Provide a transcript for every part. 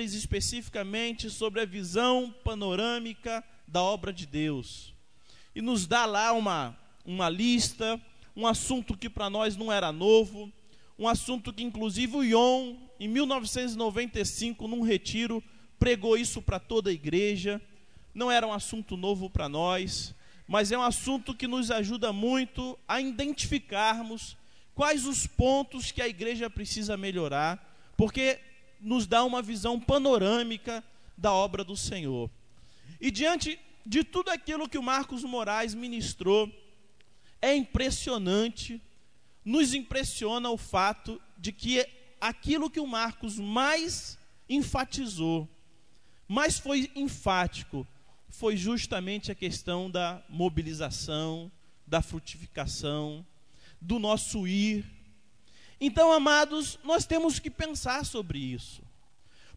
especificamente sobre a visão panorâmica da obra de Deus. E nos dá lá uma, uma lista, um assunto que para nós não era novo, um assunto que inclusive o Ion, em 1995, num retiro, pregou isso para toda a igreja. Não era um assunto novo para nós, mas é um assunto que nos ajuda muito a identificarmos quais os pontos que a igreja precisa melhorar, porque nos dá uma visão panorâmica da obra do Senhor. E diante de tudo aquilo que o Marcos Moraes ministrou, é impressionante, nos impressiona o fato de que aquilo que o Marcos mais enfatizou, mais foi enfático, foi justamente a questão da mobilização, da frutificação, do nosso ir, então, amados, nós temos que pensar sobre isso,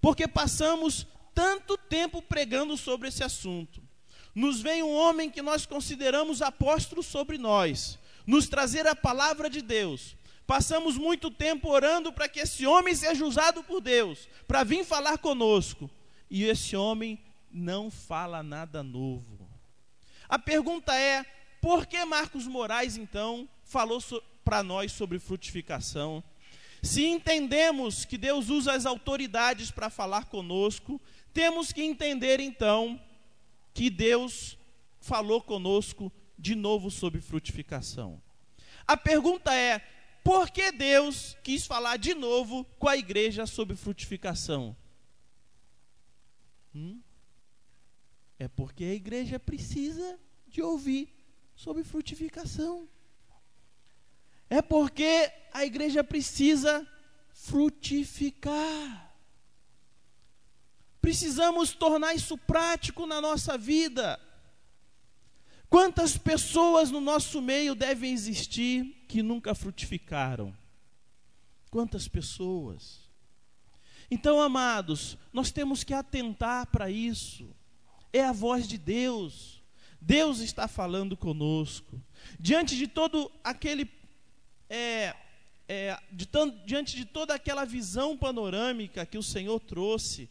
porque passamos tanto tempo pregando sobre esse assunto. Nos vem um homem que nós consideramos apóstolo sobre nós, nos trazer a palavra de Deus. Passamos muito tempo orando para que esse homem seja usado por Deus, para vir falar conosco. E esse homem não fala nada novo. A pergunta é: por que Marcos Moraes, então, falou sobre para nós sobre frutificação. Se entendemos que Deus usa as autoridades para falar conosco, temos que entender então que Deus falou conosco de novo sobre frutificação. A pergunta é: por que Deus quis falar de novo com a igreja sobre frutificação? Hum? É porque a igreja precisa de ouvir sobre frutificação. É porque a igreja precisa frutificar. Precisamos tornar isso prático na nossa vida. Quantas pessoas no nosso meio devem existir que nunca frutificaram? Quantas pessoas? Então, amados, nós temos que atentar para isso. É a voz de Deus. Deus está falando conosco. Diante de todo aquele é, é, de, diante de toda aquela visão panorâmica que o Senhor trouxe,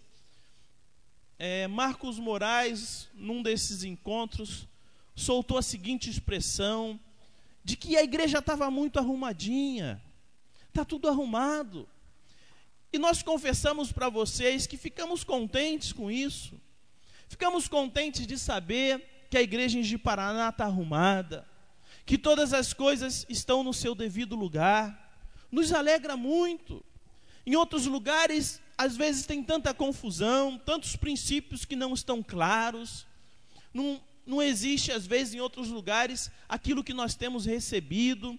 é, Marcos Moraes, num desses encontros, soltou a seguinte expressão: de que a igreja estava muito arrumadinha, está tudo arrumado. E nós confessamos para vocês que ficamos contentes com isso, ficamos contentes de saber que a igreja em Paraná está arrumada, que todas as coisas estão no seu devido lugar. Nos alegra muito. Em outros lugares, às vezes tem tanta confusão, tantos princípios que não estão claros. Não, não existe, às vezes, em outros lugares, aquilo que nós temos recebido,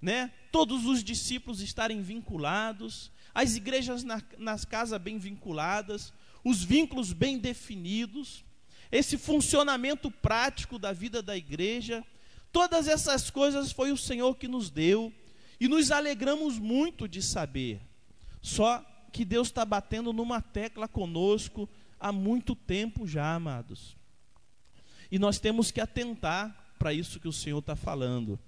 né? Todos os discípulos estarem vinculados, as igrejas na, nas casas bem vinculadas, os vínculos bem definidos, esse funcionamento prático da vida da igreja Todas essas coisas foi o Senhor que nos deu e nos alegramos muito de saber. Só que Deus está batendo numa tecla conosco há muito tempo já, amados. E nós temos que atentar para isso que o Senhor está falando.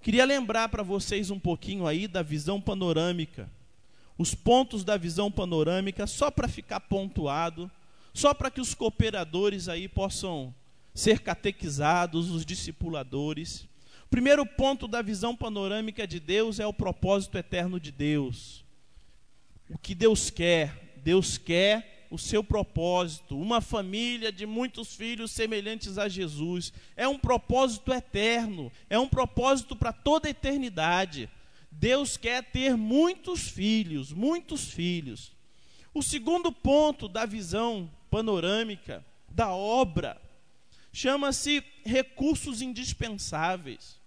Queria lembrar para vocês um pouquinho aí da visão panorâmica. Os pontos da visão panorâmica, só para ficar pontuado, só para que os cooperadores aí possam ser catequizados, os discipuladores. O primeiro ponto da visão panorâmica de Deus é o propósito eterno de Deus. O que Deus quer? Deus quer o seu propósito, uma família de muitos filhos semelhantes a Jesus. É um propósito eterno, é um propósito para toda a eternidade. Deus quer ter muitos filhos, muitos filhos. O segundo ponto da visão panorâmica da obra chama-se recursos indispensáveis.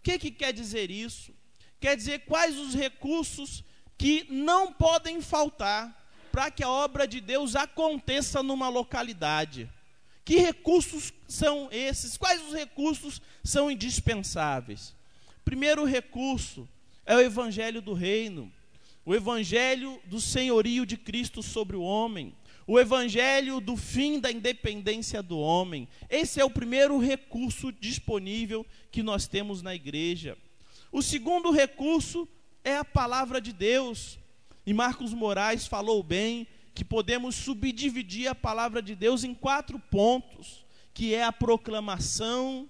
O que, que quer dizer isso? Quer dizer quais os recursos que não podem faltar para que a obra de Deus aconteça numa localidade. Que recursos são esses? Quais os recursos são indispensáveis? Primeiro recurso é o evangelho do reino, o evangelho do senhorio de Cristo sobre o homem o evangelho do fim da independência do homem. Esse é o primeiro recurso disponível que nós temos na igreja. O segundo recurso é a palavra de Deus. E Marcos Moraes falou bem que podemos subdividir a palavra de Deus em quatro pontos, que é a proclamação,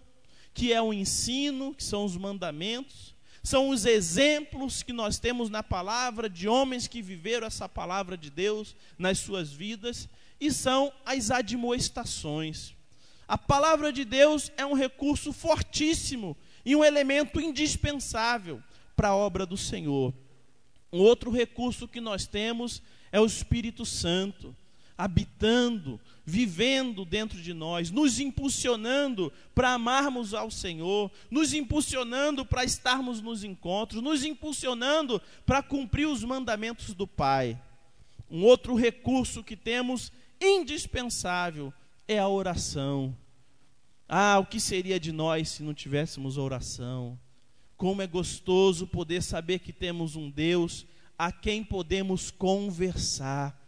que é o ensino, que são os mandamentos, são os exemplos que nós temos na palavra de homens que viveram essa palavra de Deus nas suas vidas, e são as admoestações. A palavra de Deus é um recurso fortíssimo e um elemento indispensável para a obra do Senhor. Um outro recurso que nós temos é o Espírito Santo, habitando, vivendo dentro de nós, nos impulsionando para amarmos ao Senhor, nos impulsionando para estarmos nos encontros, nos impulsionando para cumprir os mandamentos do Pai. Um outro recurso que temos indispensável é a oração. Ah, o que seria de nós se não tivéssemos oração? Como é gostoso poder saber que temos um Deus a quem podemos conversar,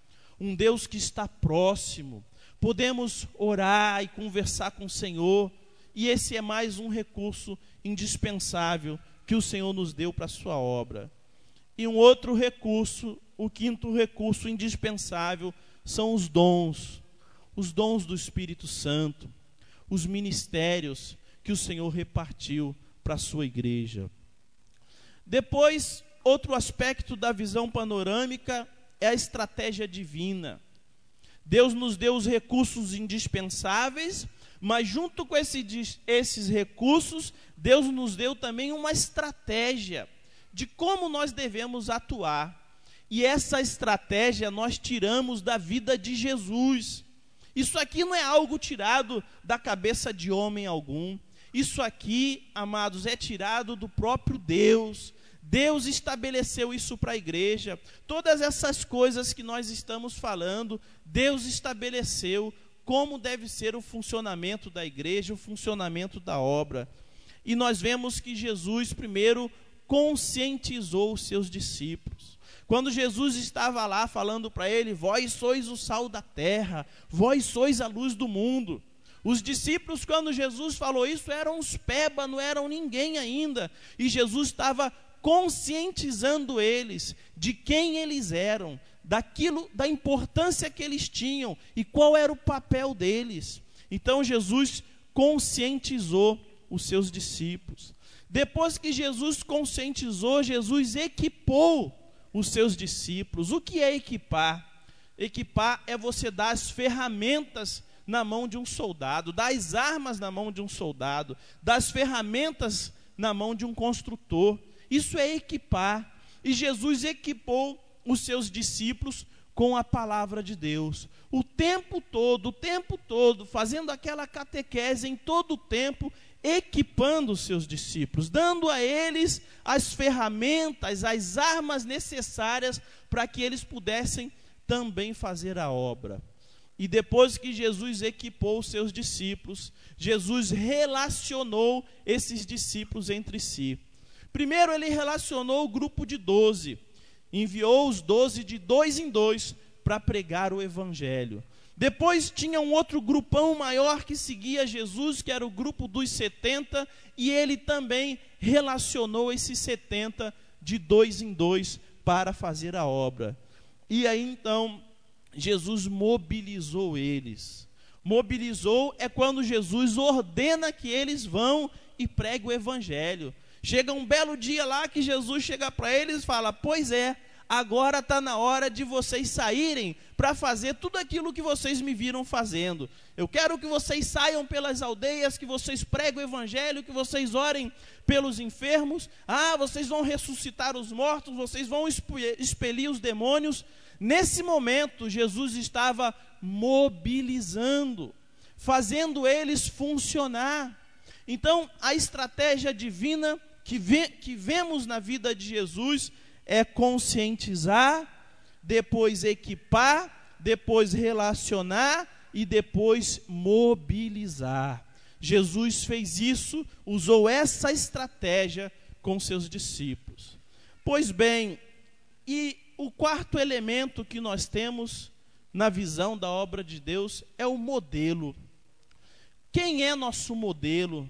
um Deus que está próximo. Podemos orar e conversar com o Senhor, e esse é mais um recurso indispensável que o Senhor nos deu para a sua obra. E um outro recurso, o quinto recurso indispensável, são os dons, os dons do Espírito Santo, os ministérios que o Senhor repartiu para a sua igreja. Depois, outro aspecto da visão panorâmica é a estratégia divina. Deus nos deu os recursos indispensáveis, mas junto com esse, esses recursos, Deus nos deu também uma estratégia de como nós devemos atuar. E essa estratégia nós tiramos da vida de Jesus. Isso aqui não é algo tirado da cabeça de homem algum. Isso aqui, amados, é tirado do próprio Deus. Deus estabeleceu isso para a igreja. Todas essas coisas que nós estamos falando, Deus estabeleceu como deve ser o funcionamento da igreja, o funcionamento da obra. E nós vemos que Jesus, primeiro, conscientizou os seus discípulos. Quando Jesus estava lá falando para ele: Vós sois o sal da terra, vós sois a luz do mundo. Os discípulos, quando Jesus falou isso, eram os peba, não eram ninguém ainda. E Jesus estava conscientizando eles de quem eles eram, daquilo, da importância que eles tinham e qual era o papel deles. Então Jesus conscientizou os seus discípulos. Depois que Jesus conscientizou, Jesus equipou os seus discípulos. O que é equipar? Equipar é você dar as ferramentas na mão de um soldado, das armas na mão de um soldado, das ferramentas na mão de um construtor. Isso é equipar. E Jesus equipou os seus discípulos com a palavra de Deus. O tempo todo, o tempo todo, fazendo aquela catequese em todo o tempo, equipando os seus discípulos, dando a eles as ferramentas, as armas necessárias para que eles pudessem também fazer a obra. E depois que Jesus equipou os seus discípulos, Jesus relacionou esses discípulos entre si. Primeiro, ele relacionou o grupo de doze, enviou os doze de dois em dois para pregar o evangelho. Depois tinha um outro grupão maior que seguia Jesus, que era o grupo dos 70, e ele também relacionou esses 70 de dois em dois para fazer a obra. E aí então Jesus mobilizou eles. Mobilizou é quando Jesus ordena que eles vão e preguem o evangelho. Chega um belo dia lá que Jesus chega para eles e fala: Pois é, agora está na hora de vocês saírem para fazer tudo aquilo que vocês me viram fazendo. Eu quero que vocês saiam pelas aldeias, que vocês preguem o evangelho, que vocês orem pelos enfermos. Ah, vocês vão ressuscitar os mortos, vocês vão expelir os demônios. Nesse momento, Jesus estava mobilizando, fazendo eles funcionar. Então, a estratégia divina que, vê, que vemos na vida de Jesus é conscientizar, depois equipar, depois relacionar e depois mobilizar. Jesus fez isso, usou essa estratégia com seus discípulos. Pois bem, e o quarto elemento que nós temos na visão da obra de Deus é o modelo. Quem é nosso modelo?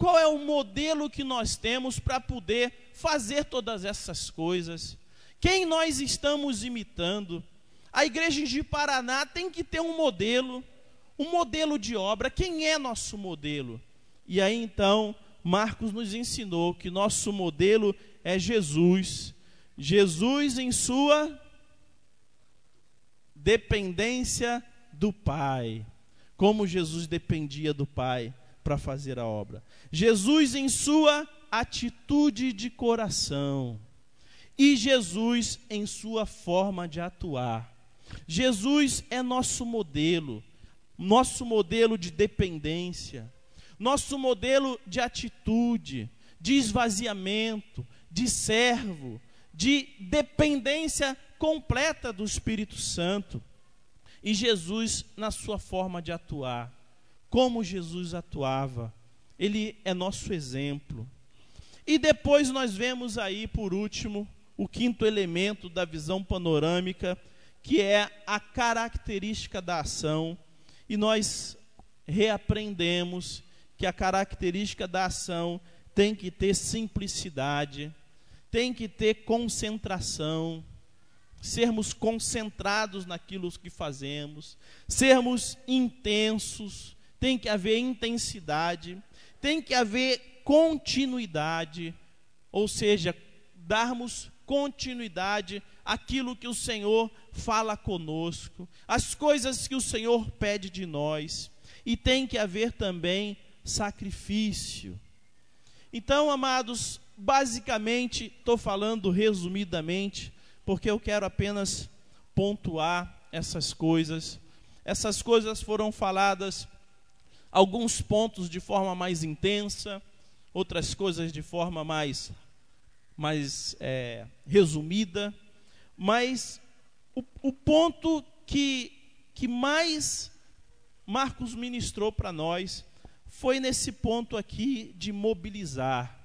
Qual é o modelo que nós temos para poder fazer todas essas coisas? Quem nós estamos imitando? A igreja de Paraná tem que ter um modelo, um modelo de obra. Quem é nosso modelo? E aí então, Marcos nos ensinou que nosso modelo é Jesus. Jesus em sua dependência do Pai. Como Jesus dependia do Pai para fazer a obra. Jesus em sua atitude de coração. E Jesus em sua forma de atuar. Jesus é nosso modelo, nosso modelo de dependência, nosso modelo de atitude, de esvaziamento, de servo, de dependência completa do Espírito Santo. E Jesus, na sua forma de atuar, como Jesus atuava, ele é nosso exemplo. E depois nós vemos aí, por último, o quinto elemento da visão panorâmica, que é a característica da ação. E nós reaprendemos que a característica da ação tem que ter simplicidade, tem que ter concentração, sermos concentrados naquilo que fazemos, sermos intensos, tem que haver intensidade, tem que haver continuidade, ou seja, darmos continuidade àquilo que o Senhor fala conosco, as coisas que o Senhor pede de nós, e tem que haver também sacrifício. Então, amados, basicamente, estou falando resumidamente, porque eu quero apenas pontuar essas coisas. Essas coisas foram faladas, alguns pontos de forma mais intensa, outras coisas de forma mais, mais é, resumida, mas o, o ponto que, que mais Marcos ministrou para nós foi nesse ponto aqui de mobilizar,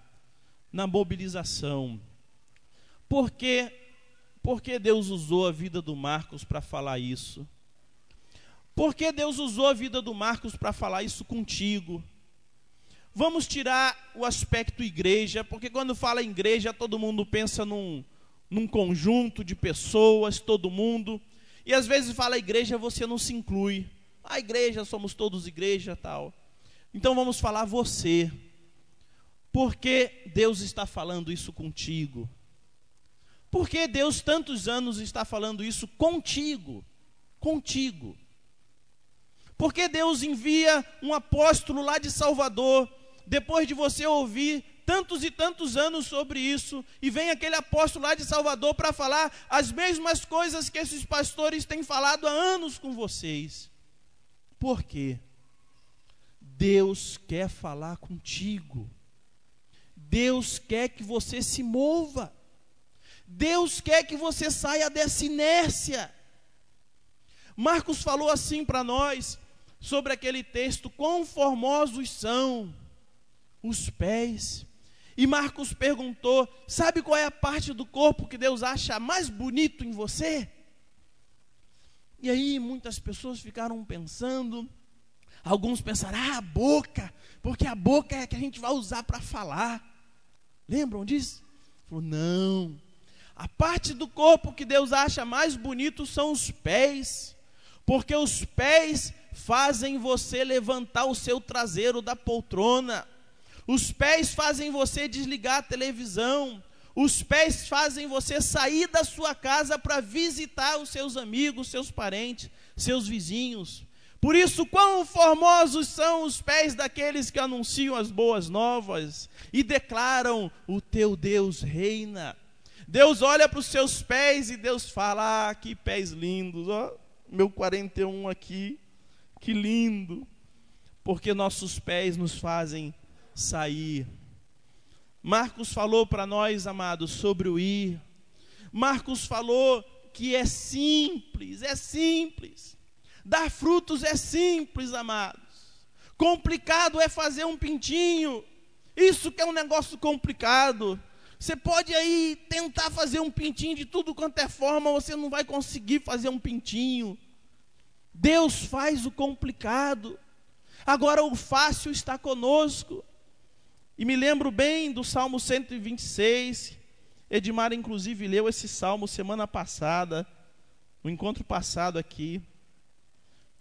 na mobilização. Por que, porque Deus usou a vida do Marcos para falar isso? Por que Deus usou a vida do Marcos para falar isso contigo? Vamos tirar o aspecto igreja, porque quando fala igreja, todo mundo pensa num, num conjunto de pessoas, todo mundo. E às vezes fala igreja, você não se inclui. A igreja, somos todos igreja tal. Então vamos falar você. Por que Deus está falando isso contigo? Por que Deus tantos anos está falando isso contigo? Contigo. Por que Deus envia um apóstolo lá de Salvador, depois de você ouvir tantos e tantos anos sobre isso, e vem aquele apóstolo lá de Salvador para falar as mesmas coisas que esses pastores têm falado há anos com vocês? Por quê? Deus quer falar contigo. Deus quer que você se mova. Deus quer que você saia dessa inércia. Marcos falou assim para nós sobre aquele texto: quão formosos são os pés. E Marcos perguntou: sabe qual é a parte do corpo que Deus acha mais bonito em você? E aí muitas pessoas ficaram pensando, Alguns pensaram, ah, a boca, porque a boca é a que a gente vai usar para falar. Lembram disso? Falou, não. A parte do corpo que Deus acha mais bonito são os pés, porque os pés fazem você levantar o seu traseiro da poltrona. Os pés fazem você desligar a televisão. Os pés fazem você sair da sua casa para visitar os seus amigos, seus parentes, seus vizinhos. Por isso, quão formosos são os pés daqueles que anunciam as boas novas e declaram: O teu Deus reina. Deus olha para os seus pés e Deus fala: Ah, que pés lindos, ó, meu 41 aqui, que lindo. Porque nossos pés nos fazem sair. Marcos falou para nós, amados, sobre o ir. Marcos falou que é simples, é simples. Dar frutos é simples, amados. Complicado é fazer um pintinho. Isso que é um negócio complicado. Você pode aí tentar fazer um pintinho de tudo quanto é forma, você não vai conseguir fazer um pintinho. Deus faz o complicado. Agora o fácil está conosco. E me lembro bem do Salmo 126. Edmar, inclusive, leu esse salmo semana passada no encontro passado aqui,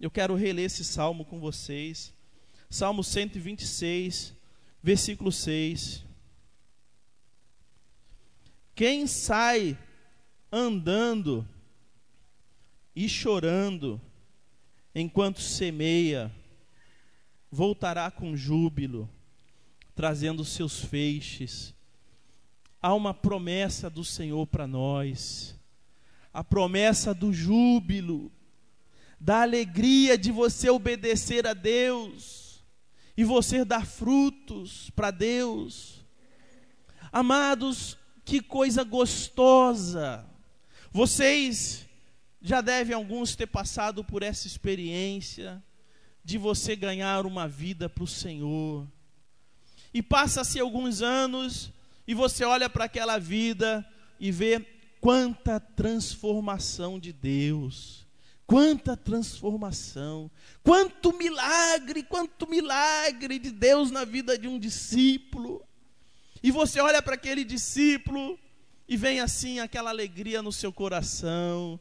eu quero reler esse salmo com vocês. Salmo 126, versículo 6. Quem sai andando e chorando enquanto semeia, voltará com júbilo, trazendo seus feixes. Há uma promessa do Senhor para nós, a promessa do júbilo, da alegria de você obedecer a Deus e você dar frutos para Deus. Amados, que coisa gostosa! Vocês já devem alguns ter passado por essa experiência de você ganhar uma vida para o Senhor. E passa-se alguns anos e você olha para aquela vida e vê quanta transformação de Deus. Quanta transformação, quanto milagre, quanto milagre de Deus na vida de um discípulo. E você olha para aquele discípulo e vem assim aquela alegria no seu coração.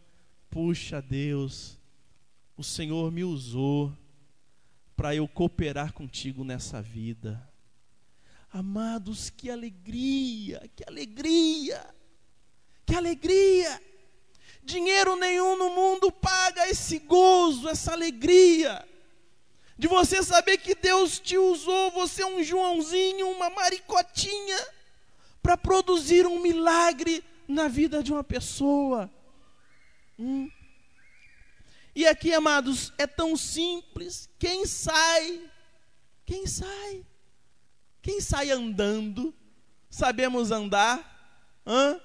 Puxa, Deus, o Senhor me usou para eu cooperar contigo nessa vida. Amados, que alegria, que alegria, que alegria. Dinheiro nenhum no mundo paga esse gozo, essa alegria de você saber que Deus te usou, você é um Joãozinho, uma maricotinha, para produzir um milagre na vida de uma pessoa. Hum. E aqui, amados, é tão simples. Quem sai? Quem sai? Quem sai andando? Sabemos andar? Hã?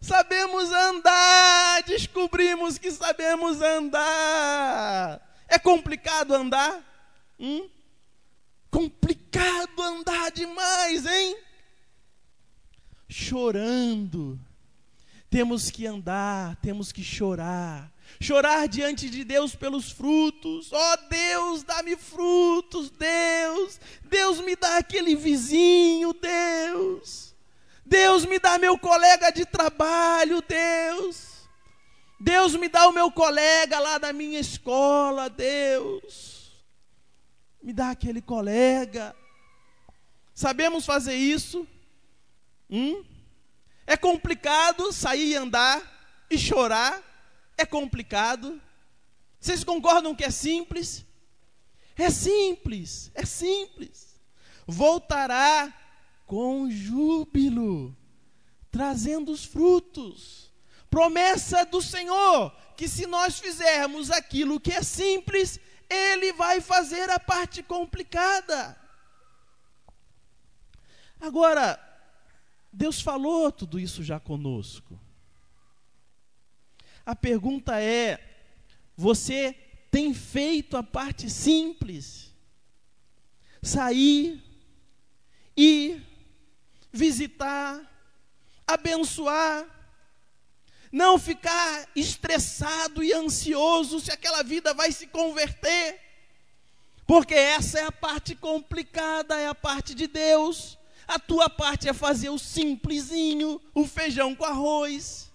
Sabemos andar, descobrimos que sabemos andar. É complicado andar? Hum? Complicado andar demais, hein? Chorando. Temos que andar, temos que chorar. Chorar diante de Deus pelos frutos. Ó oh, Deus, dá-me frutos, Deus. Deus me dá aquele vizinho, Deus. Deus me dá meu colega de trabalho, Deus. Deus me dá o meu colega lá da minha escola, Deus. Me dá aquele colega. Sabemos fazer isso? Hum? É complicado sair e andar e chorar? É complicado? Vocês concordam que é simples? É simples, é simples. Voltará com júbilo, trazendo os frutos Promessa do Senhor, que se nós fizermos aquilo que é simples, Ele vai fazer a parte complicada. Agora, Deus falou tudo isso já conosco. A pergunta é: você tem feito a parte simples? Sair, ir, visitar, abençoar, não ficar estressado e ansioso se aquela vida vai se converter, porque essa é a parte complicada, é a parte de Deus. A tua parte é fazer o simplesinho, o feijão com arroz.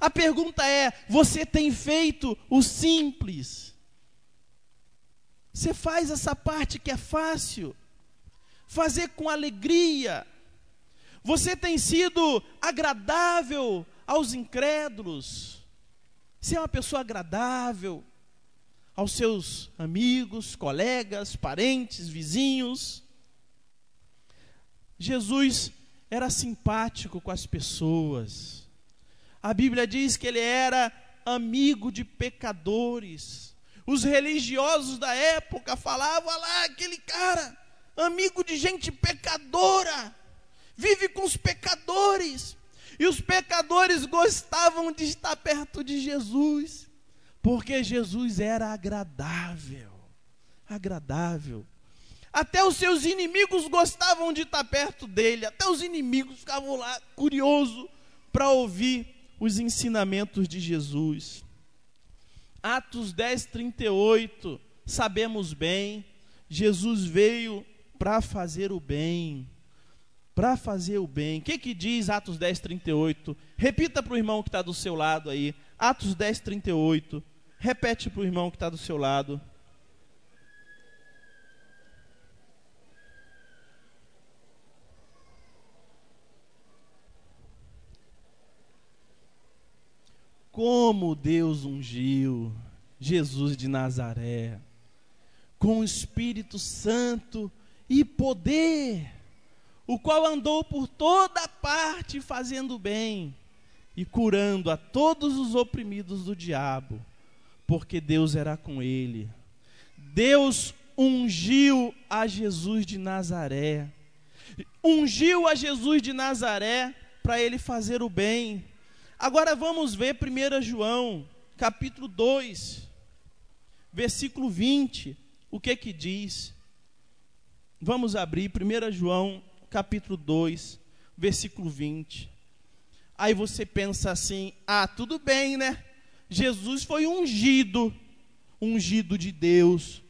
A pergunta é: você tem feito o simples? Você faz essa parte que é fácil, fazer com alegria. Você tem sido agradável aos incrédulos, ser uma pessoa agradável aos seus amigos, colegas, parentes, vizinhos. Jesus era simpático com as pessoas. A Bíblia diz que ele era amigo de pecadores. Os religiosos da época falavam lá, aquele cara, amigo de gente pecadora, vive com os pecadores. E os pecadores gostavam de estar perto de Jesus, porque Jesus era agradável. Agradável. Até os seus inimigos gostavam de estar perto dele, até os inimigos ficavam lá curiosos para ouvir os ensinamentos de Jesus. Atos 10, 38, sabemos bem, Jesus veio para fazer o bem para fazer o bem. O que, que diz Atos 10, 38? Repita para o irmão que está do seu lado aí. Atos 10, 38. Repete para o irmão que está do seu lado. Como Deus ungiu Jesus de Nazaré com o Espírito Santo e poder, o qual andou por toda parte fazendo bem e curando a todos os oprimidos do diabo, porque Deus era com ele. Deus ungiu a Jesus de Nazaré. Ungiu a Jesus de Nazaré para ele fazer o bem. Agora vamos ver 1 João, capítulo 2, versículo 20 o que que diz? Vamos abrir 1 João, capítulo 2, versículo 20. Aí você pensa assim: ah, tudo bem, né? Jesus foi ungido, ungido de Deus.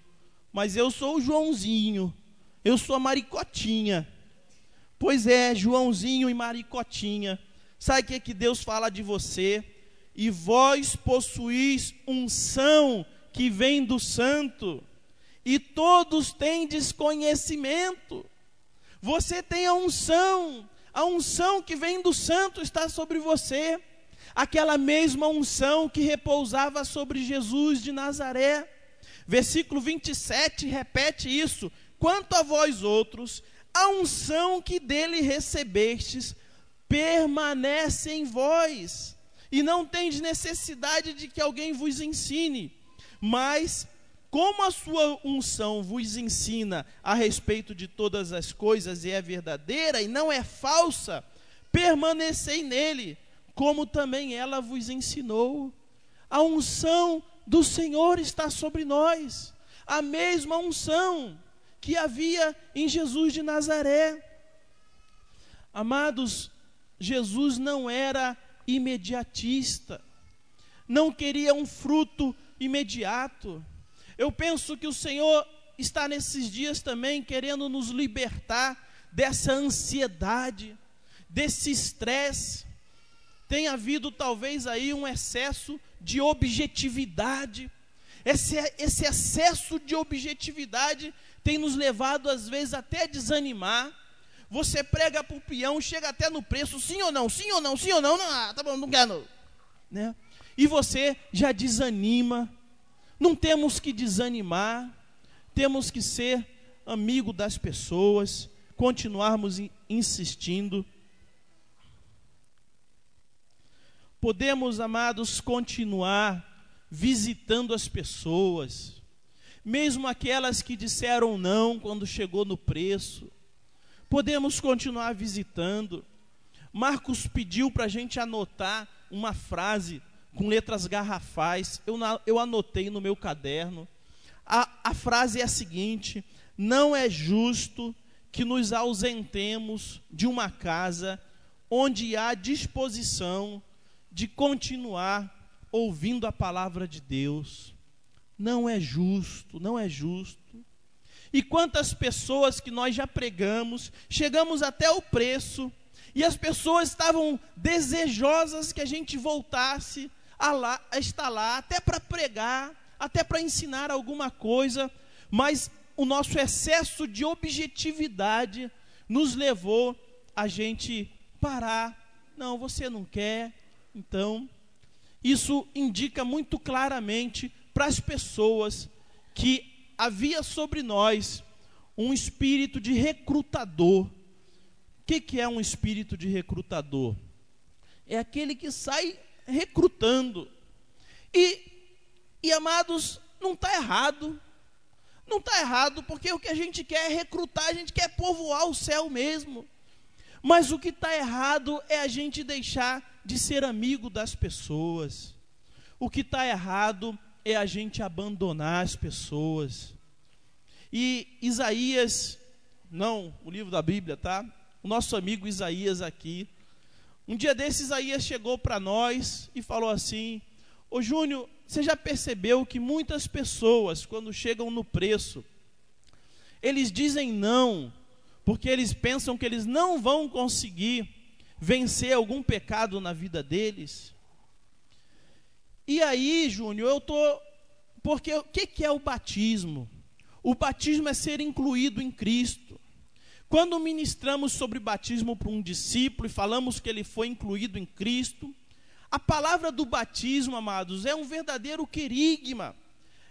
Mas eu sou o Joãozinho, eu sou a Maricotinha. Pois é, Joãozinho e Maricotinha. Sabe o que, que Deus fala de você? E vós possuís unção que vem do santo e todos têm desconhecimento. Você tem a unção, a unção que vem do santo está sobre você, aquela mesma unção que repousava sobre Jesus de Nazaré. Versículo 27 repete isso: quanto a vós outros, a unção que dele recebestes permanece em vós, e não tendes necessidade de que alguém vos ensine, mas como a sua unção vos ensina a respeito de todas as coisas e é verdadeira e não é falsa, permanecei nele, como também ela vos ensinou. A unção do Senhor está sobre nós, a mesma unção que havia em Jesus de Nazaré. Amados, Jesus não era imediatista, não queria um fruto imediato. Eu penso que o Senhor está nesses dias também querendo nos libertar dessa ansiedade, desse estresse. Tem havido talvez aí um excesso de objetividade. Esse, esse excesso de objetividade tem nos levado às vezes até a desanimar. Você prega para o peão, chega até no preço, sim ou não, sim ou não, sim ou não, não ah, tá bom, não quero. Né? E você já desanima, não temos que desanimar, temos que ser amigo das pessoas, continuarmos insistindo. Podemos, amados, continuar visitando as pessoas, mesmo aquelas que disseram não quando chegou no preço. Podemos continuar visitando. Marcos pediu para a gente anotar uma frase com letras garrafais. Eu, eu anotei no meu caderno. A, a frase é a seguinte: Não é justo que nos ausentemos de uma casa onde há disposição de continuar ouvindo a palavra de Deus. Não é justo, não é justo. E quantas pessoas que nós já pregamos, chegamos até o preço, e as pessoas estavam desejosas que a gente voltasse a, lá, a estar lá, até para pregar, até para ensinar alguma coisa, mas o nosso excesso de objetividade nos levou a gente parar. Não, você não quer, então. Isso indica muito claramente para as pessoas que havia sobre nós um espírito de recrutador. O que, que é um espírito de recrutador? É aquele que sai recrutando. E, e amados, não está errado. Não está errado, porque o que a gente quer é recrutar, a gente quer povoar o céu mesmo. Mas o que está errado é a gente deixar de ser amigo das pessoas. O que está errado é a gente abandonar as pessoas. E Isaías, não o livro da Bíblia, tá? O nosso amigo Isaías aqui, um dia desses, Isaías chegou para nós e falou assim: Ô Júnior, você já percebeu que muitas pessoas, quando chegam no preço, eles dizem não, porque eles pensam que eles não vão conseguir vencer algum pecado na vida deles? E aí, Júnior, eu tô porque o que, que é o batismo? O batismo é ser incluído em Cristo. Quando ministramos sobre batismo para um discípulo e falamos que ele foi incluído em Cristo, a palavra do batismo, amados, é um verdadeiro querigma,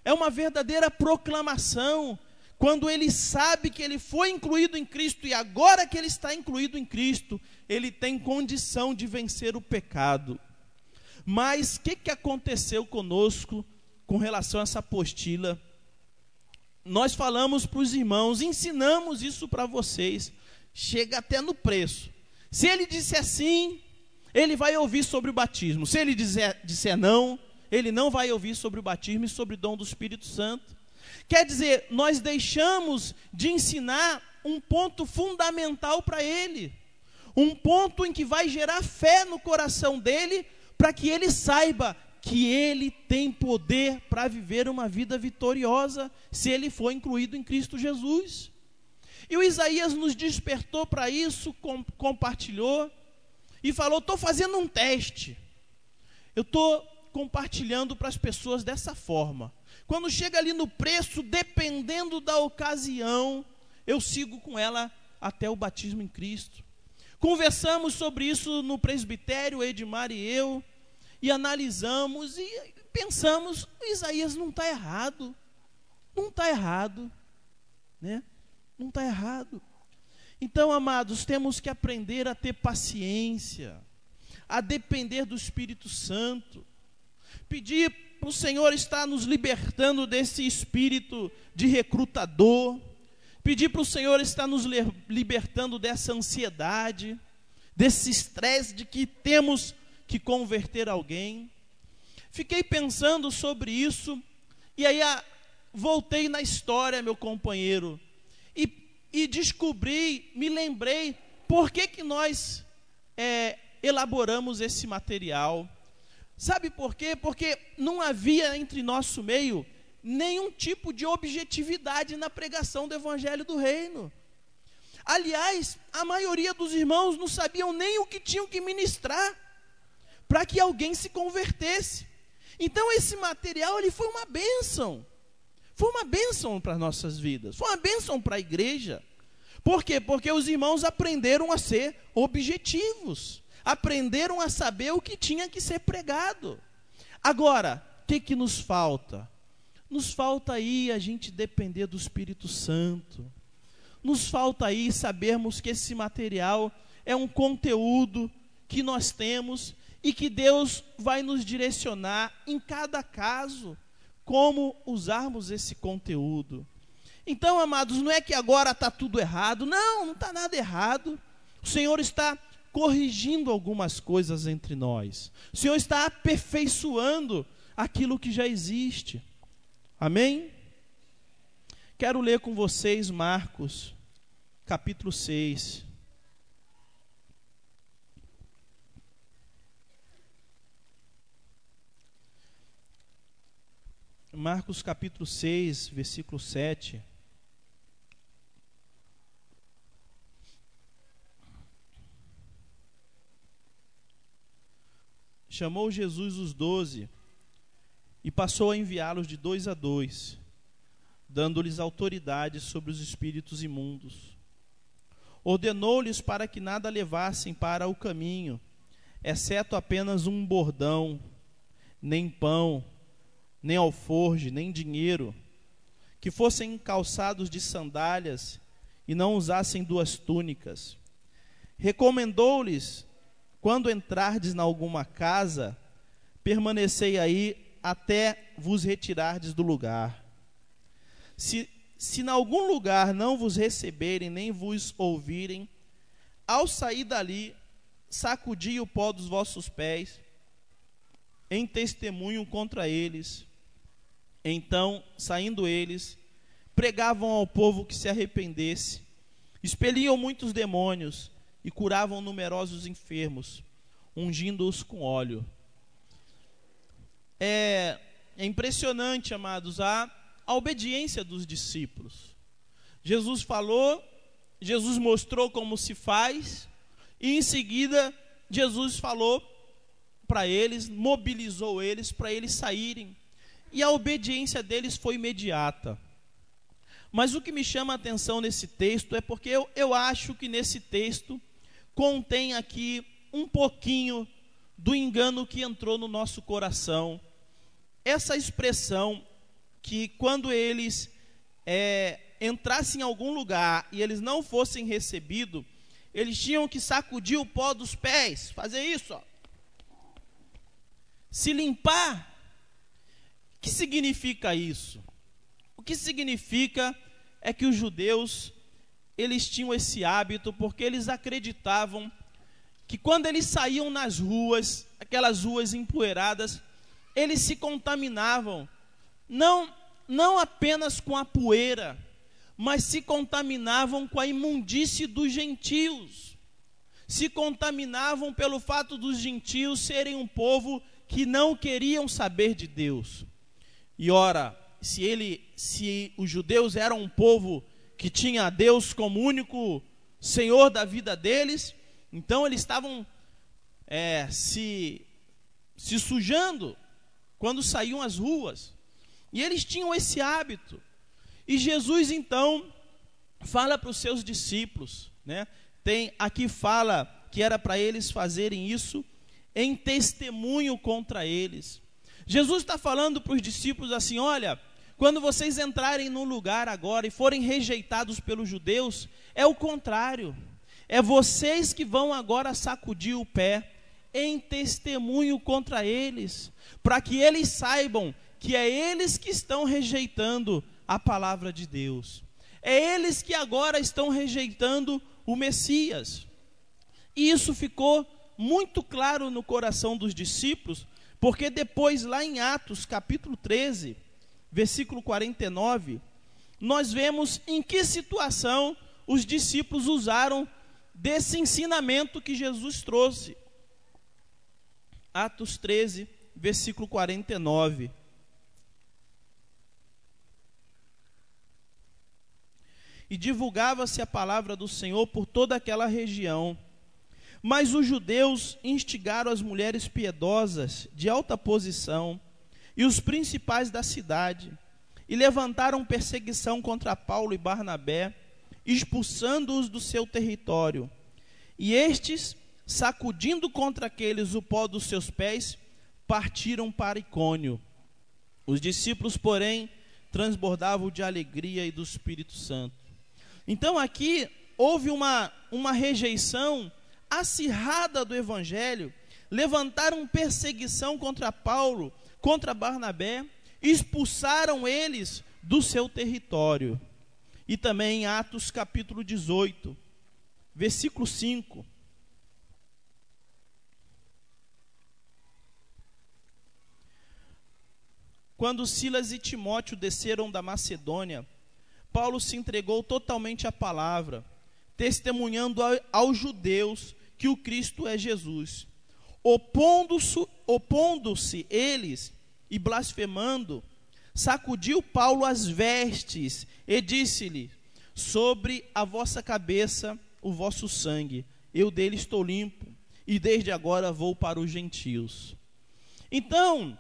é uma verdadeira proclamação. Quando ele sabe que ele foi incluído em Cristo e agora que ele está incluído em Cristo, ele tem condição de vencer o pecado. Mas o que, que aconteceu conosco com relação a essa apostila? Nós falamos para os irmãos, ensinamos isso para vocês, chega até no preço. Se ele disser sim, ele vai ouvir sobre o batismo. Se ele disser não, ele não vai ouvir sobre o batismo e sobre o dom do Espírito Santo. Quer dizer, nós deixamos de ensinar um ponto fundamental para ele, um ponto em que vai gerar fé no coração dele, para que ele saiba que ele tem poder para viver uma vida vitoriosa, se ele for incluído em Cristo Jesus. E o Isaías nos despertou para isso, com, compartilhou e falou: estou fazendo um teste. Eu estou compartilhando para as pessoas dessa forma. Quando chega ali no preço, dependendo da ocasião, eu sigo com ela até o batismo em Cristo. Conversamos sobre isso no presbitério, Edmar e eu, e analisamos e pensamos: Isaías não está errado. Não está errado. Né? Não está errado. Então, amados, temos que aprender a ter paciência, a depender do Espírito Santo, pedir para o Senhor estar nos libertando desse espírito de recrutador, pedir para o Senhor estar nos libertando dessa ansiedade, desse estresse de que temos que converter alguém. Fiquei pensando sobre isso, e aí a, voltei na história, meu companheiro, e e descobri, me lembrei, por que, que nós é, elaboramos esse material. Sabe por quê? Porque não havia entre nosso meio nenhum tipo de objetividade na pregação do Evangelho do Reino. Aliás, a maioria dos irmãos não sabiam nem o que tinham que ministrar para que alguém se convertesse. Então esse material ele foi uma bênção. Foi uma bênção para nossas vidas, foi uma bênção para a igreja. Por quê? Porque os irmãos aprenderam a ser objetivos, aprenderam a saber o que tinha que ser pregado. Agora, o que, que nos falta? Nos falta aí a gente depender do Espírito Santo. Nos falta aí sabermos que esse material é um conteúdo que nós temos e que Deus vai nos direcionar em cada caso como usarmos esse conteúdo. Então, amados, não é que agora está tudo errado, não, não está nada errado. O Senhor está corrigindo algumas coisas entre nós, o Senhor está aperfeiçoando aquilo que já existe. Amém? Quero ler com vocês Marcos, capítulo 6. Marcos capítulo 6, versículo 7. Chamou Jesus os doze e passou a enviá-los de dois a dois, dando-lhes autoridade sobre os espíritos imundos. Ordenou-lhes para que nada levassem para o caminho, exceto apenas um bordão, nem pão, nem alforge, nem dinheiro, que fossem calçados de sandálias e não usassem duas túnicas. Recomendou-lhes, quando entrardes na alguma casa, permanecei aí até vos retirardes do lugar. Se, se em algum lugar não vos receberem, nem vos ouvirem, ao sair dali, sacudi o pó dos vossos pés, em testemunho contra eles. Então, saindo eles, pregavam ao povo que se arrependesse, expeliam muitos demônios e curavam numerosos enfermos, ungindo-os com óleo. É, é impressionante, amados, a, a obediência dos discípulos. Jesus falou, Jesus mostrou como se faz, e em seguida Jesus falou para eles, mobilizou eles para eles saírem. E a obediência deles foi imediata. Mas o que me chama a atenção nesse texto é porque eu, eu acho que nesse texto contém aqui um pouquinho do engano que entrou no nosso coração. Essa expressão que quando eles é, entrassem em algum lugar e eles não fossem recebidos, eles tinham que sacudir o pó dos pés, fazer isso, ó. se limpar. O que significa isso? O que significa é que os judeus eles tinham esse hábito porque eles acreditavam que quando eles saíam nas ruas, aquelas ruas empoeiradas, eles se contaminavam não não apenas com a poeira, mas se contaminavam com a imundície dos gentios. Se contaminavam pelo fato dos gentios serem um povo que não queriam saber de Deus. E ora, se ele, se os judeus eram um povo que tinha Deus como único Senhor da vida deles, então eles estavam é, se, se sujando quando saíam às ruas. E eles tinham esse hábito. E Jesus então fala para os seus discípulos, né? Tem aqui fala que era para eles fazerem isso em testemunho contra eles. Jesus está falando para os discípulos assim: olha, quando vocês entrarem num lugar agora e forem rejeitados pelos judeus, é o contrário. É vocês que vão agora sacudir o pé em testemunho contra eles, para que eles saibam que é eles que estão rejeitando a palavra de Deus. É eles que agora estão rejeitando o Messias. E isso ficou muito claro no coração dos discípulos, porque depois, lá em Atos capítulo 13, versículo 49, nós vemos em que situação os discípulos usaram desse ensinamento que Jesus trouxe. Atos 13, versículo 49. e divulgava-se a palavra do Senhor por toda aquela região. Mas os judeus instigaram as mulheres piedosas de alta posição e os principais da cidade, e levantaram perseguição contra Paulo e Barnabé, expulsando-os do seu território. E estes, sacudindo contra aqueles o pó dos seus pés, partiram para Icônio. Os discípulos, porém, transbordavam de alegria e do Espírito Santo. Então aqui houve uma, uma rejeição acirrada do evangelho, levantaram perseguição contra Paulo, contra Barnabé, expulsaram eles do seu território. E também em Atos capítulo 18, versículo 5. Quando Silas e Timóteo desceram da Macedônia, Paulo se entregou totalmente à palavra, testemunhando aos judeus que o Cristo é Jesus. Opondo-se opondo eles e blasfemando, sacudiu Paulo as vestes e disse-lhe: Sobre a vossa cabeça o vosso sangue, eu dele estou limpo, e desde agora vou para os gentios. Então,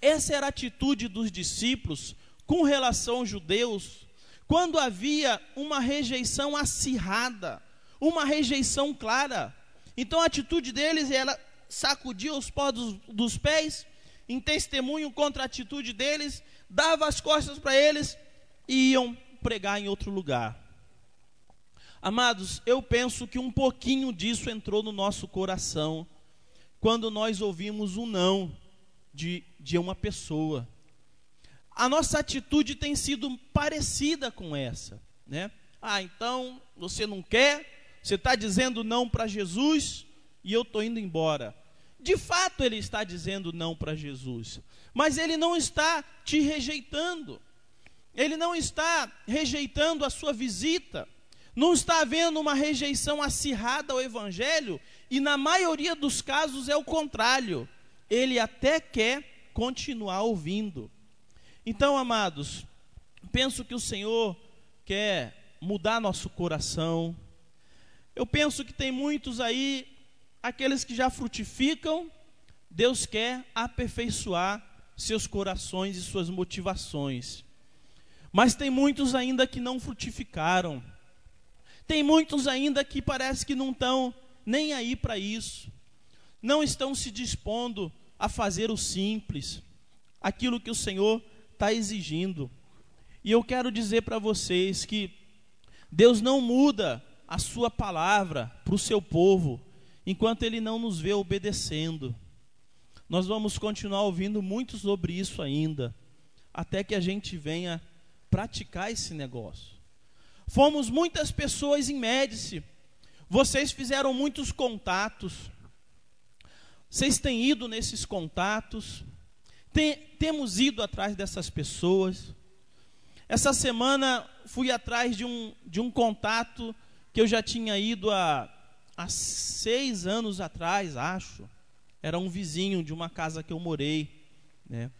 essa era a atitude dos discípulos com relação aos judeus quando havia uma rejeição acirrada, uma rejeição clara. Então a atitude deles era sacudir os pós dos, dos pés, em testemunho contra a atitude deles, dava as costas para eles e iam pregar em outro lugar. Amados, eu penso que um pouquinho disso entrou no nosso coração quando nós ouvimos um não de, de uma pessoa. A nossa atitude tem sido parecida com essa, né? Ah, então você não quer, você está dizendo não para Jesus e eu estou indo embora. De fato, ele está dizendo não para Jesus, mas ele não está te rejeitando, ele não está rejeitando a sua visita, não está havendo uma rejeição acirrada ao Evangelho, e na maioria dos casos é o contrário, ele até quer continuar ouvindo. Então, amados, penso que o Senhor quer mudar nosso coração. Eu penso que tem muitos aí, aqueles que já frutificam Deus quer aperfeiçoar seus corações e suas motivações. Mas tem muitos ainda que não frutificaram. Tem muitos ainda que parece que não estão nem aí para isso. Não estão se dispondo a fazer o simples, aquilo que o Senhor está exigindo. E eu quero dizer para vocês que Deus não muda a sua palavra para o seu povo enquanto ele não nos vê obedecendo. Nós vamos continuar ouvindo muito sobre isso ainda, até que a gente venha praticar esse negócio. Fomos muitas pessoas em Médici, vocês fizeram muitos contatos, vocês têm ido nesses contatos, tem, temos ido atrás dessas pessoas. Essa semana fui atrás de um, de um contato que eu já tinha ido há, há seis anos atrás, acho. Era um vizinho de uma casa que eu morei. Né?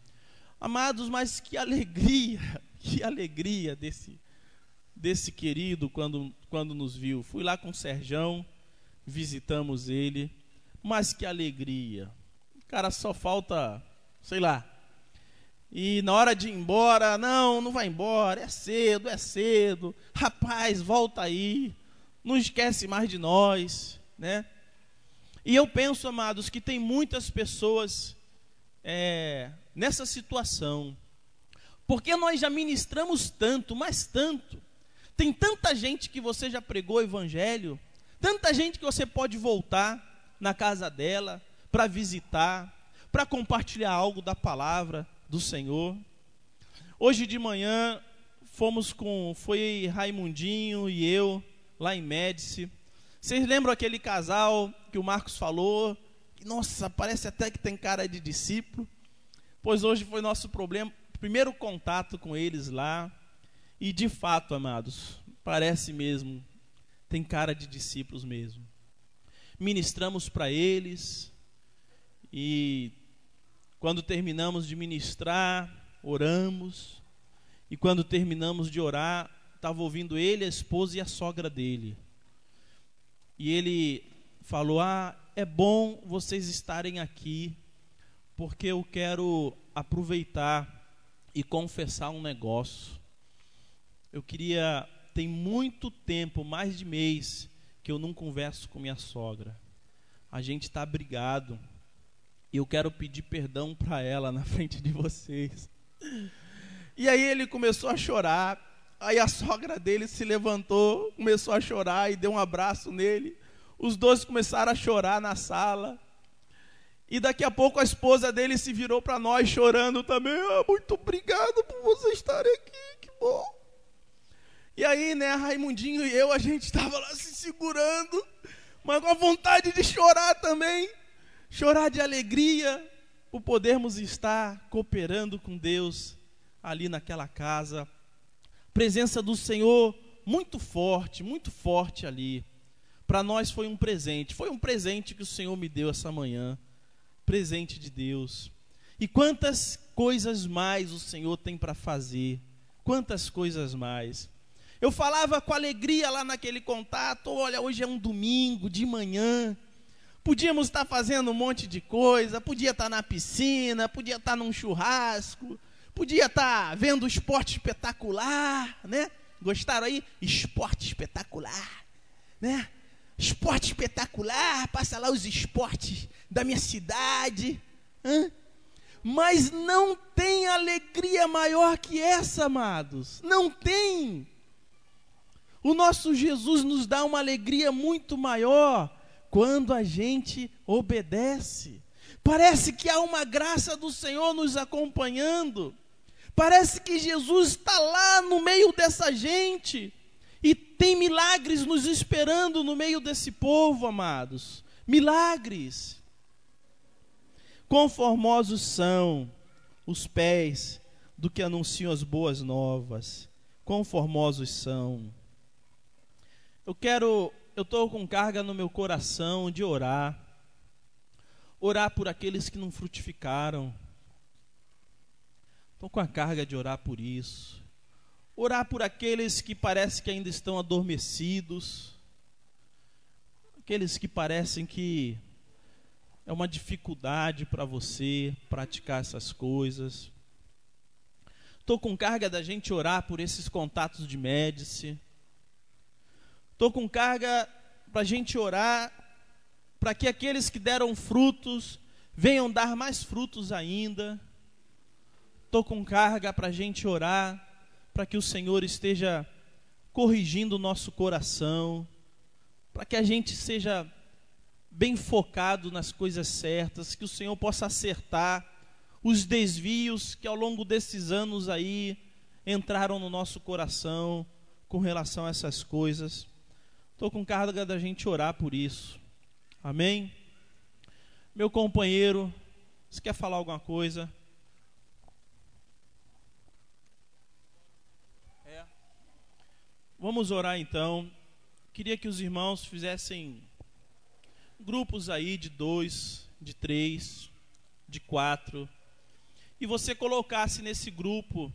Amados, mas que alegria, que alegria desse, desse querido quando, quando nos viu. Fui lá com o Serjão, visitamos ele, mas que alegria. Cara, só falta, sei lá. E na hora de ir embora, não, não vai embora, é cedo, é cedo. Rapaz, volta aí. Não esquece mais de nós, né? E eu penso, amados, que tem muitas pessoas é, nessa situação. Porque nós já ministramos tanto, mas tanto. Tem tanta gente que você já pregou o evangelho, tanta gente que você pode voltar na casa dela para visitar, para compartilhar algo da palavra do Senhor. Hoje de manhã fomos com foi Raimundinho e eu lá em Médici. Vocês lembram aquele casal que o Marcos falou? Nossa, parece até que tem cara de discípulo. Pois hoje foi nosso problema, primeiro contato com eles lá. E de fato, amados, parece mesmo, tem cara de discípulos mesmo. Ministramos para eles e quando terminamos de ministrar, oramos. E quando terminamos de orar, estava ouvindo ele, a esposa e a sogra dele. E ele falou: Ah, é bom vocês estarem aqui, porque eu quero aproveitar e confessar um negócio. Eu queria, tem muito tempo, mais de mês, que eu não converso com minha sogra. A gente está brigado. E eu quero pedir perdão para ela na frente de vocês. E aí ele começou a chorar. Aí a sogra dele se levantou, começou a chorar e deu um abraço nele. Os dois começaram a chorar na sala. E daqui a pouco a esposa dele se virou para nós chorando também. Ah, muito obrigado por você estar aqui, que bom. E aí, né, Raimundinho e eu, a gente estava lá se segurando, mas com a vontade de chorar também. Chorar de alegria por podermos estar cooperando com Deus ali naquela casa. Presença do Senhor muito forte, muito forte ali. Para nós foi um presente, foi um presente que o Senhor me deu essa manhã presente de Deus. E quantas coisas mais o Senhor tem para fazer? Quantas coisas mais? Eu falava com alegria lá naquele contato: olha, hoje é um domingo de manhã. Podíamos estar fazendo um monte de coisa, podia estar na piscina, podia estar num churrasco, podia estar vendo esporte espetacular, né? Gostaram aí? Esporte espetacular, né? Esporte espetacular, passa lá os esportes da minha cidade. Hã? Mas não tem alegria maior que essa, amados. Não tem. O nosso Jesus nos dá uma alegria muito maior quando a gente obedece. Parece que há uma graça do Senhor nos acompanhando. Parece que Jesus está lá no meio dessa gente. E tem milagres nos esperando no meio desse povo, amados. Milagres. Conformosos são os pés do que anunciam as boas novas. Conformosos são. Eu quero, eu estou com carga no meu coração de orar. Orar por aqueles que não frutificaram. Estou com a carga de orar por isso. Orar por aqueles que parece que ainda estão adormecidos. Aqueles que parecem que é uma dificuldade para você praticar essas coisas. Estou com carga da gente orar por esses contatos de médici. Estou com carga para a gente orar para que aqueles que deram frutos venham dar mais frutos ainda. Estou com carga para a gente orar para que o Senhor esteja corrigindo o nosso coração, para que a gente seja bem focado nas coisas certas, que o Senhor possa acertar os desvios que ao longo desses anos aí entraram no nosso coração com relação a essas coisas. Estou com carga da gente orar por isso. Amém? Meu companheiro, você quer falar alguma coisa? É. Vamos orar então. Queria que os irmãos fizessem grupos aí de dois, de três, de quatro, e você colocasse nesse grupo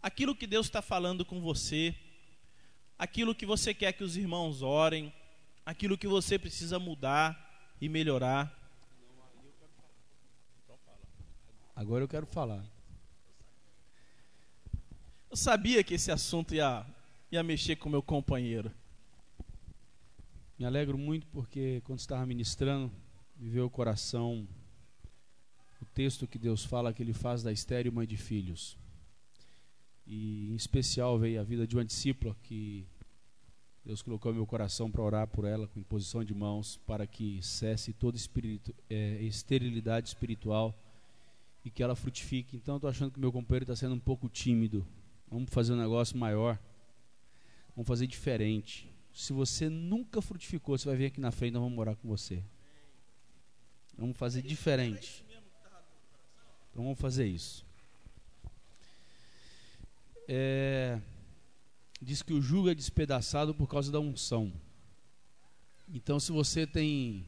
aquilo que Deus está falando com você, aquilo que você quer que os irmãos orem, aquilo que você precisa mudar e melhorar. Agora eu quero falar. Eu sabia que esse assunto ia, ia mexer com meu companheiro. Me alegro muito porque quando estava ministrando, me veio o coração o texto que Deus fala que ele faz da estéreo mãe de filhos. E em especial veio a vida de uma discípula que Deus colocou meu coração para orar por ela com imposição de mãos para que cesse toda é, esterilidade espiritual e que ela frutifique. Então estou achando que meu companheiro está sendo um pouco tímido. Vamos fazer um negócio maior. Vamos fazer diferente. Se você nunca frutificou, você vai vir aqui na frente, nós vamos morar com você. Vamos fazer diferente. Então vamos fazer isso. É, diz que o jugo é despedaçado por causa da unção. Então, se você tem,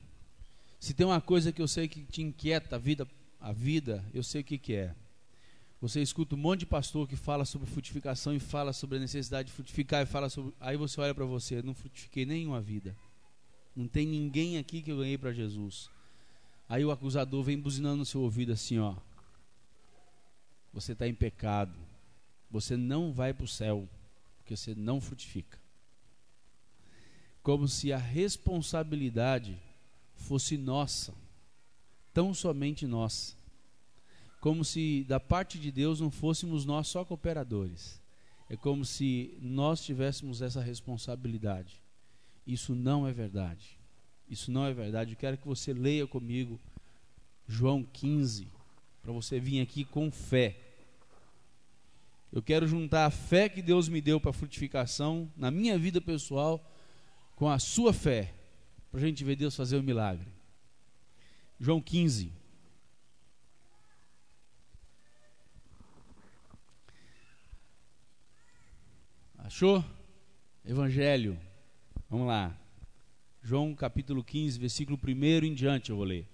se tem uma coisa que eu sei que te inquieta a vida, a vida, eu sei o que, que é. Você escuta um monte de pastor que fala sobre frutificação e fala sobre a necessidade de frutificar e fala sobre. Aí você olha para você, não frutifiquei nenhuma vida. Não tem ninguém aqui que eu ganhei para Jesus. Aí o acusador vem buzinando no seu ouvido assim, ó. Você está em pecado. Você não vai para o céu, porque você não frutifica. Como se a responsabilidade fosse nossa, tão somente nossa como se da parte de Deus não fôssemos nós só cooperadores. É como se nós tivéssemos essa responsabilidade. Isso não é verdade. Isso não é verdade. Eu quero que você leia comigo João 15, para você vir aqui com fé. Eu quero juntar a fé que Deus me deu para frutificação na minha vida pessoal com a sua fé, para a gente ver Deus fazer o um milagre. João 15. Achou? Evangelho. Vamos lá. João capítulo 15, versículo 1 em diante eu vou ler.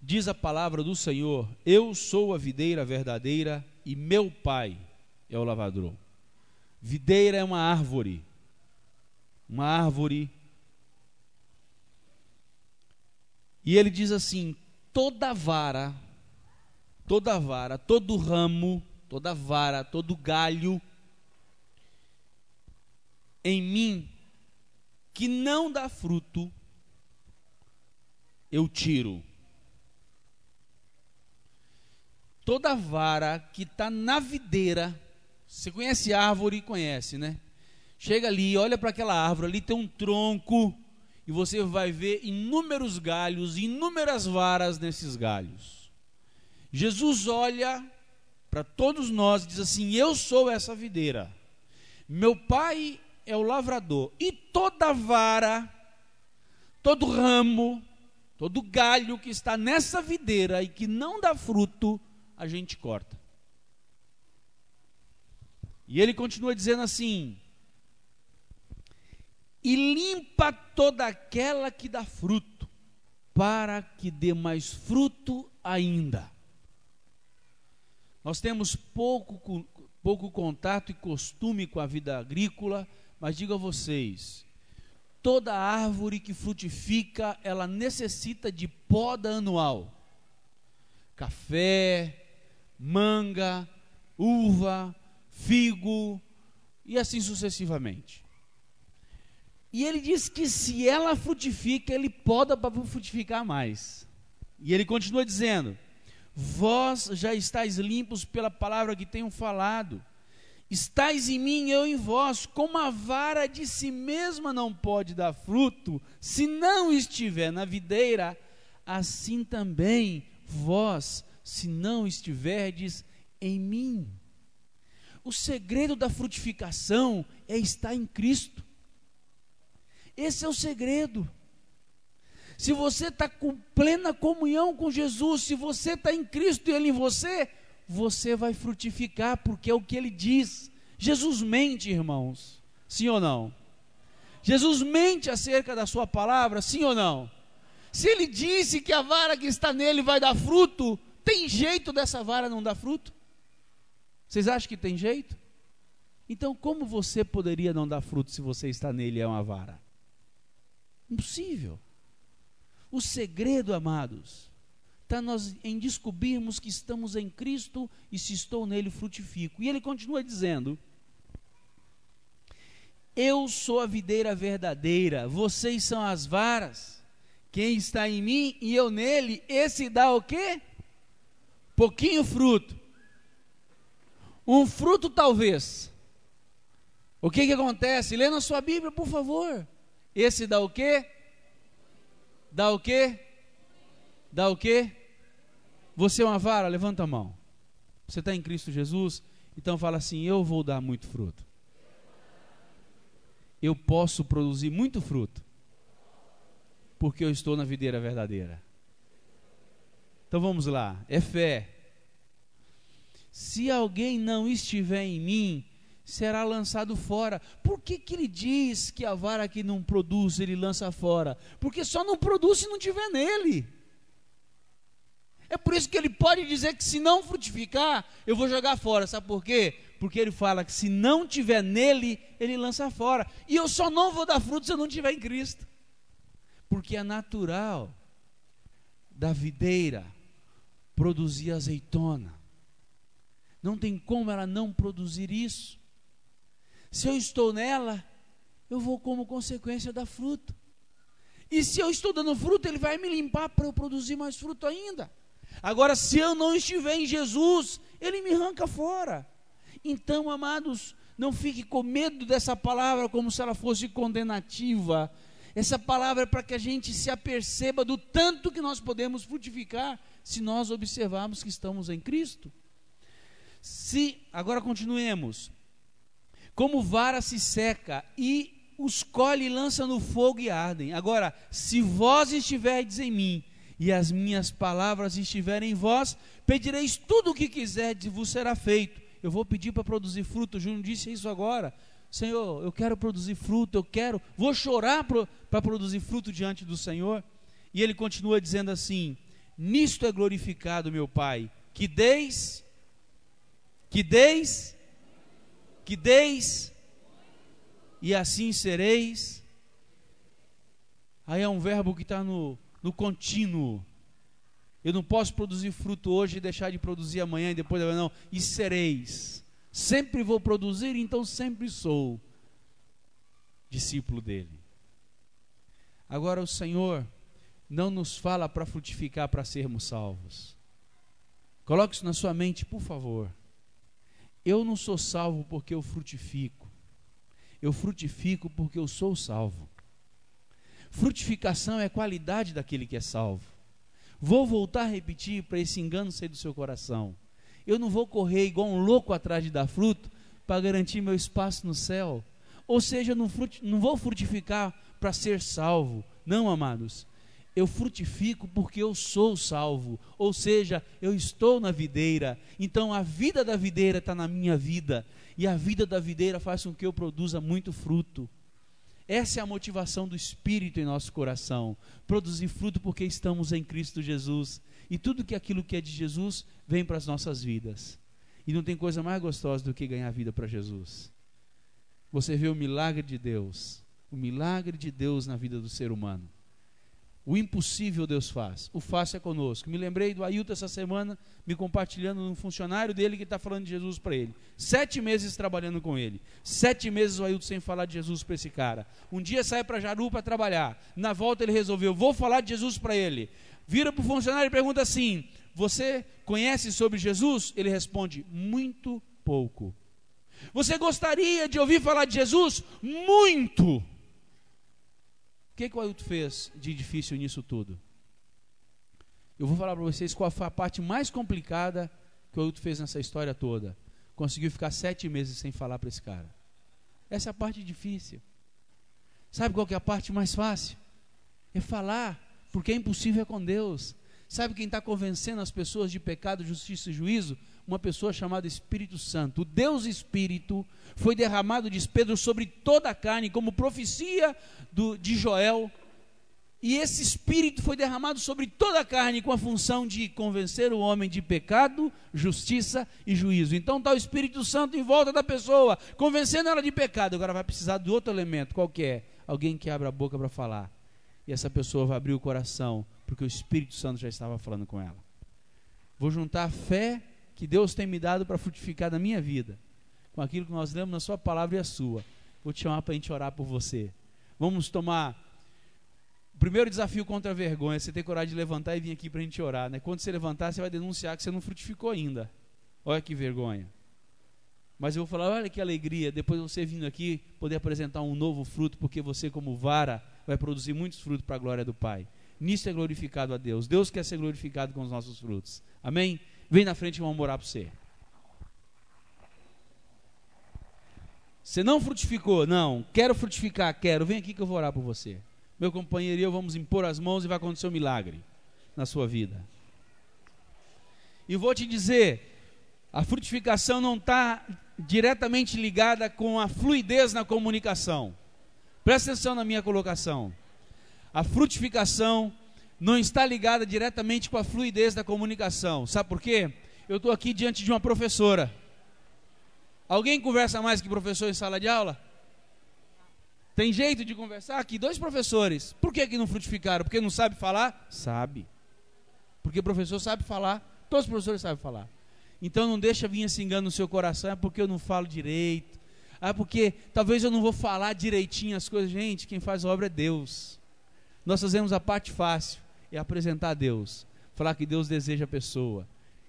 Diz a palavra do Senhor: Eu sou a videira verdadeira e meu pai é o lavrador. Videira é uma árvore. Uma árvore. E ele diz assim: toda vara, toda vara, todo ramo, toda vara, todo galho em mim que não dá fruto, eu tiro. Toda vara que está na videira, você conhece árvore? Conhece, né? Chega ali, olha para aquela árvore, ali tem um tronco, e você vai ver inúmeros galhos, inúmeras varas nesses galhos. Jesus olha para todos nós e diz assim: Eu sou essa videira. Meu pai é o lavrador. E toda vara, todo ramo, todo galho que está nessa videira e que não dá fruto, a gente corta. E ele continua dizendo assim: e limpa toda aquela que dá fruto, para que dê mais fruto ainda. Nós temos pouco, pouco contato e costume com a vida agrícola, mas digo a vocês: toda árvore que frutifica, ela necessita de poda anual. Café, manga, uva, figo e assim sucessivamente. E ele diz que se ela frutifica, ele poda para frutificar mais. E ele continua dizendo: Vós já estáis limpos pela palavra que tenho falado. Estais em mim, eu em vós, como a vara de si mesma não pode dar fruto, se não estiver na videira, assim também vós, se não estiverdes em mim. O segredo da frutificação é estar em Cristo. Esse é o segredo. Se você está com plena comunhão com Jesus, se você está em Cristo e Ele em você, você vai frutificar, porque é o que Ele diz. Jesus mente, irmãos. Sim ou não? Jesus mente acerca da Sua palavra, sim ou não? Se Ele disse que a vara que está nele vai dar fruto, tem jeito dessa vara não dar fruto? Vocês acham que tem jeito? Então, como você poderia não dar fruto se você está nele e é uma vara? Impossível. O segredo, amados, está nós em descobrirmos que estamos em Cristo e se estou nele frutifico. E ele continua dizendo: Eu sou a videira verdadeira, vocês são as varas. Quem está em mim e eu nele, esse dá o quê? Pouquinho fruto. Um fruto talvez. O que que acontece? Lê na sua Bíblia, por favor. Esse dá o quê? Dá o quê? Dá o quê? Você é uma vara? Levanta a mão. Você está em Cristo Jesus? Então fala assim: Eu vou dar muito fruto. Eu posso produzir muito fruto. Porque eu estou na videira verdadeira. Então vamos lá. É fé. Se alguém não estiver em mim, será lançado fora. Por que, que ele diz que a vara que não produz, ele lança fora? Porque só não produz se não tiver nele. É por isso que ele pode dizer que se não frutificar, eu vou jogar fora. Sabe por quê? Porque ele fala que se não tiver nele, ele lança fora. E eu só não vou dar fruto se eu não tiver em Cristo. Porque é natural da videira produzir azeitona. Não tem como ela não produzir isso. Se eu estou nela, eu vou como consequência dar fruto. E se eu estou dando fruto, Ele vai me limpar para eu produzir mais fruto ainda. Agora, se eu não estiver em Jesus, Ele me arranca fora. Então, amados, não fique com medo dessa palavra como se ela fosse condenativa. Essa palavra é para que a gente se aperceba do tanto que nós podemos frutificar se nós observarmos que estamos em Cristo. Se, agora continuemos como vara se seca e os colhe e lança no fogo e ardem. Agora, se vós estiverdes em mim e as minhas palavras estiverem em vós, pedireis tudo o que quiserdes e vos será feito. Eu vou pedir para produzir fruto. O Júnior disse isso agora. Senhor, eu quero produzir fruto, eu quero, vou chorar para produzir fruto diante do Senhor. E ele continua dizendo assim: Nisto é glorificado, meu Pai, que deis, que deis que deis, e assim sereis. Aí é um verbo que está no, no contínuo. Eu não posso produzir fruto hoje e deixar de produzir amanhã e depois não. E sereis. Sempre vou produzir, então sempre sou discípulo dele. Agora o Senhor não nos fala para frutificar para sermos salvos. Coloque isso na sua mente, por favor. Eu não sou salvo porque eu frutifico. Eu frutifico porque eu sou salvo. Frutificação é a qualidade daquele que é salvo. Vou voltar a repetir para esse engano sair do seu coração. Eu não vou correr igual um louco atrás de dar fruto para garantir meu espaço no céu. Ou seja, não, não vou frutificar para ser salvo. Não, amados eu frutifico porque eu sou salvo, ou seja, eu estou na videira, então a vida da videira está na minha vida, e a vida da videira faz com que eu produza muito fruto. Essa é a motivação do Espírito em nosso coração, produzir fruto porque estamos em Cristo Jesus, e tudo que aquilo que é de Jesus vem para as nossas vidas. E não tem coisa mais gostosa do que ganhar vida para Jesus. Você vê o milagre de Deus O milagre de Deus na vida do ser humano. O impossível Deus faz. O fácil é conosco. Me lembrei do Ailton essa semana, me compartilhando um funcionário dele que está falando de Jesus para ele. Sete meses trabalhando com ele. Sete meses o Ailton sem falar de Jesus para esse cara. Um dia sai para Jaru para trabalhar. Na volta ele resolveu, vou falar de Jesus para ele. Vira para o funcionário e pergunta assim: Você conhece sobre Jesus? Ele responde: Muito pouco. Você gostaria de ouvir falar de Jesus? Muito que, que o Ailton fez de difícil nisso tudo? Eu vou falar para vocês qual foi a parte mais complicada que o Ailton fez nessa história toda. Conseguiu ficar sete meses sem falar para esse cara. Essa é a parte difícil. Sabe qual que é a parte mais fácil? É falar, porque é impossível é com Deus. Sabe quem está convencendo as pessoas de pecado, justiça e juízo? Uma pessoa chamada Espírito Santo. O Deus Espírito foi derramado, diz Pedro, sobre toda a carne, como profecia do, de Joel. E esse Espírito foi derramado sobre toda a carne com a função de convencer o homem de pecado, justiça e juízo. Então está o Espírito Santo em volta da pessoa, convencendo ela de pecado. Agora vai precisar de outro elemento, qualquer. É? Alguém que abra a boca para falar. E essa pessoa vai abrir o coração, porque o Espírito Santo já estava falando com ela. Vou juntar fé que Deus tem me dado para frutificar na minha vida, com aquilo que nós lemos na Sua palavra e a Sua. Vou te chamar para a gente orar por você. Vamos tomar. O primeiro desafio contra a vergonha você ter coragem de levantar e vir aqui para a gente orar. Né? Quando você levantar, você vai denunciar que você não frutificou ainda. Olha que vergonha. Mas eu vou falar, olha que alegria, depois você vindo aqui, poder apresentar um novo fruto, porque você, como vara, vai produzir muitos frutos para a glória do Pai. Nisso é glorificado a Deus. Deus quer ser glorificado com os nossos frutos. Amém? Vem na frente e vamos orar para você. Você não frutificou? Não. Quero frutificar? Quero. Vem aqui que eu vou orar por você. Meu companheiro e eu vamos impor as mãos e vai acontecer um milagre na sua vida. E vou te dizer: a frutificação não está diretamente ligada com a fluidez na comunicação. Presta atenção na minha colocação. A frutificação não está ligada diretamente com a fluidez da comunicação. Sabe por quê? Eu estou aqui diante de uma professora. Alguém conversa mais que professor em sala de aula? Tem jeito de conversar? Aqui, dois professores. Por que, que não frutificaram? Porque não sabe falar? Sabe. Porque professor sabe falar. Todos os professores sabem falar. Então não deixa vir esse engano no seu coração, é porque eu não falo direito. Ah, porque talvez eu não vou falar direitinho as coisas. Gente, quem faz a obra é Deus. Nós fazemos a parte fácil é apresentar a Deus, falar que Deus deseja a pessoa,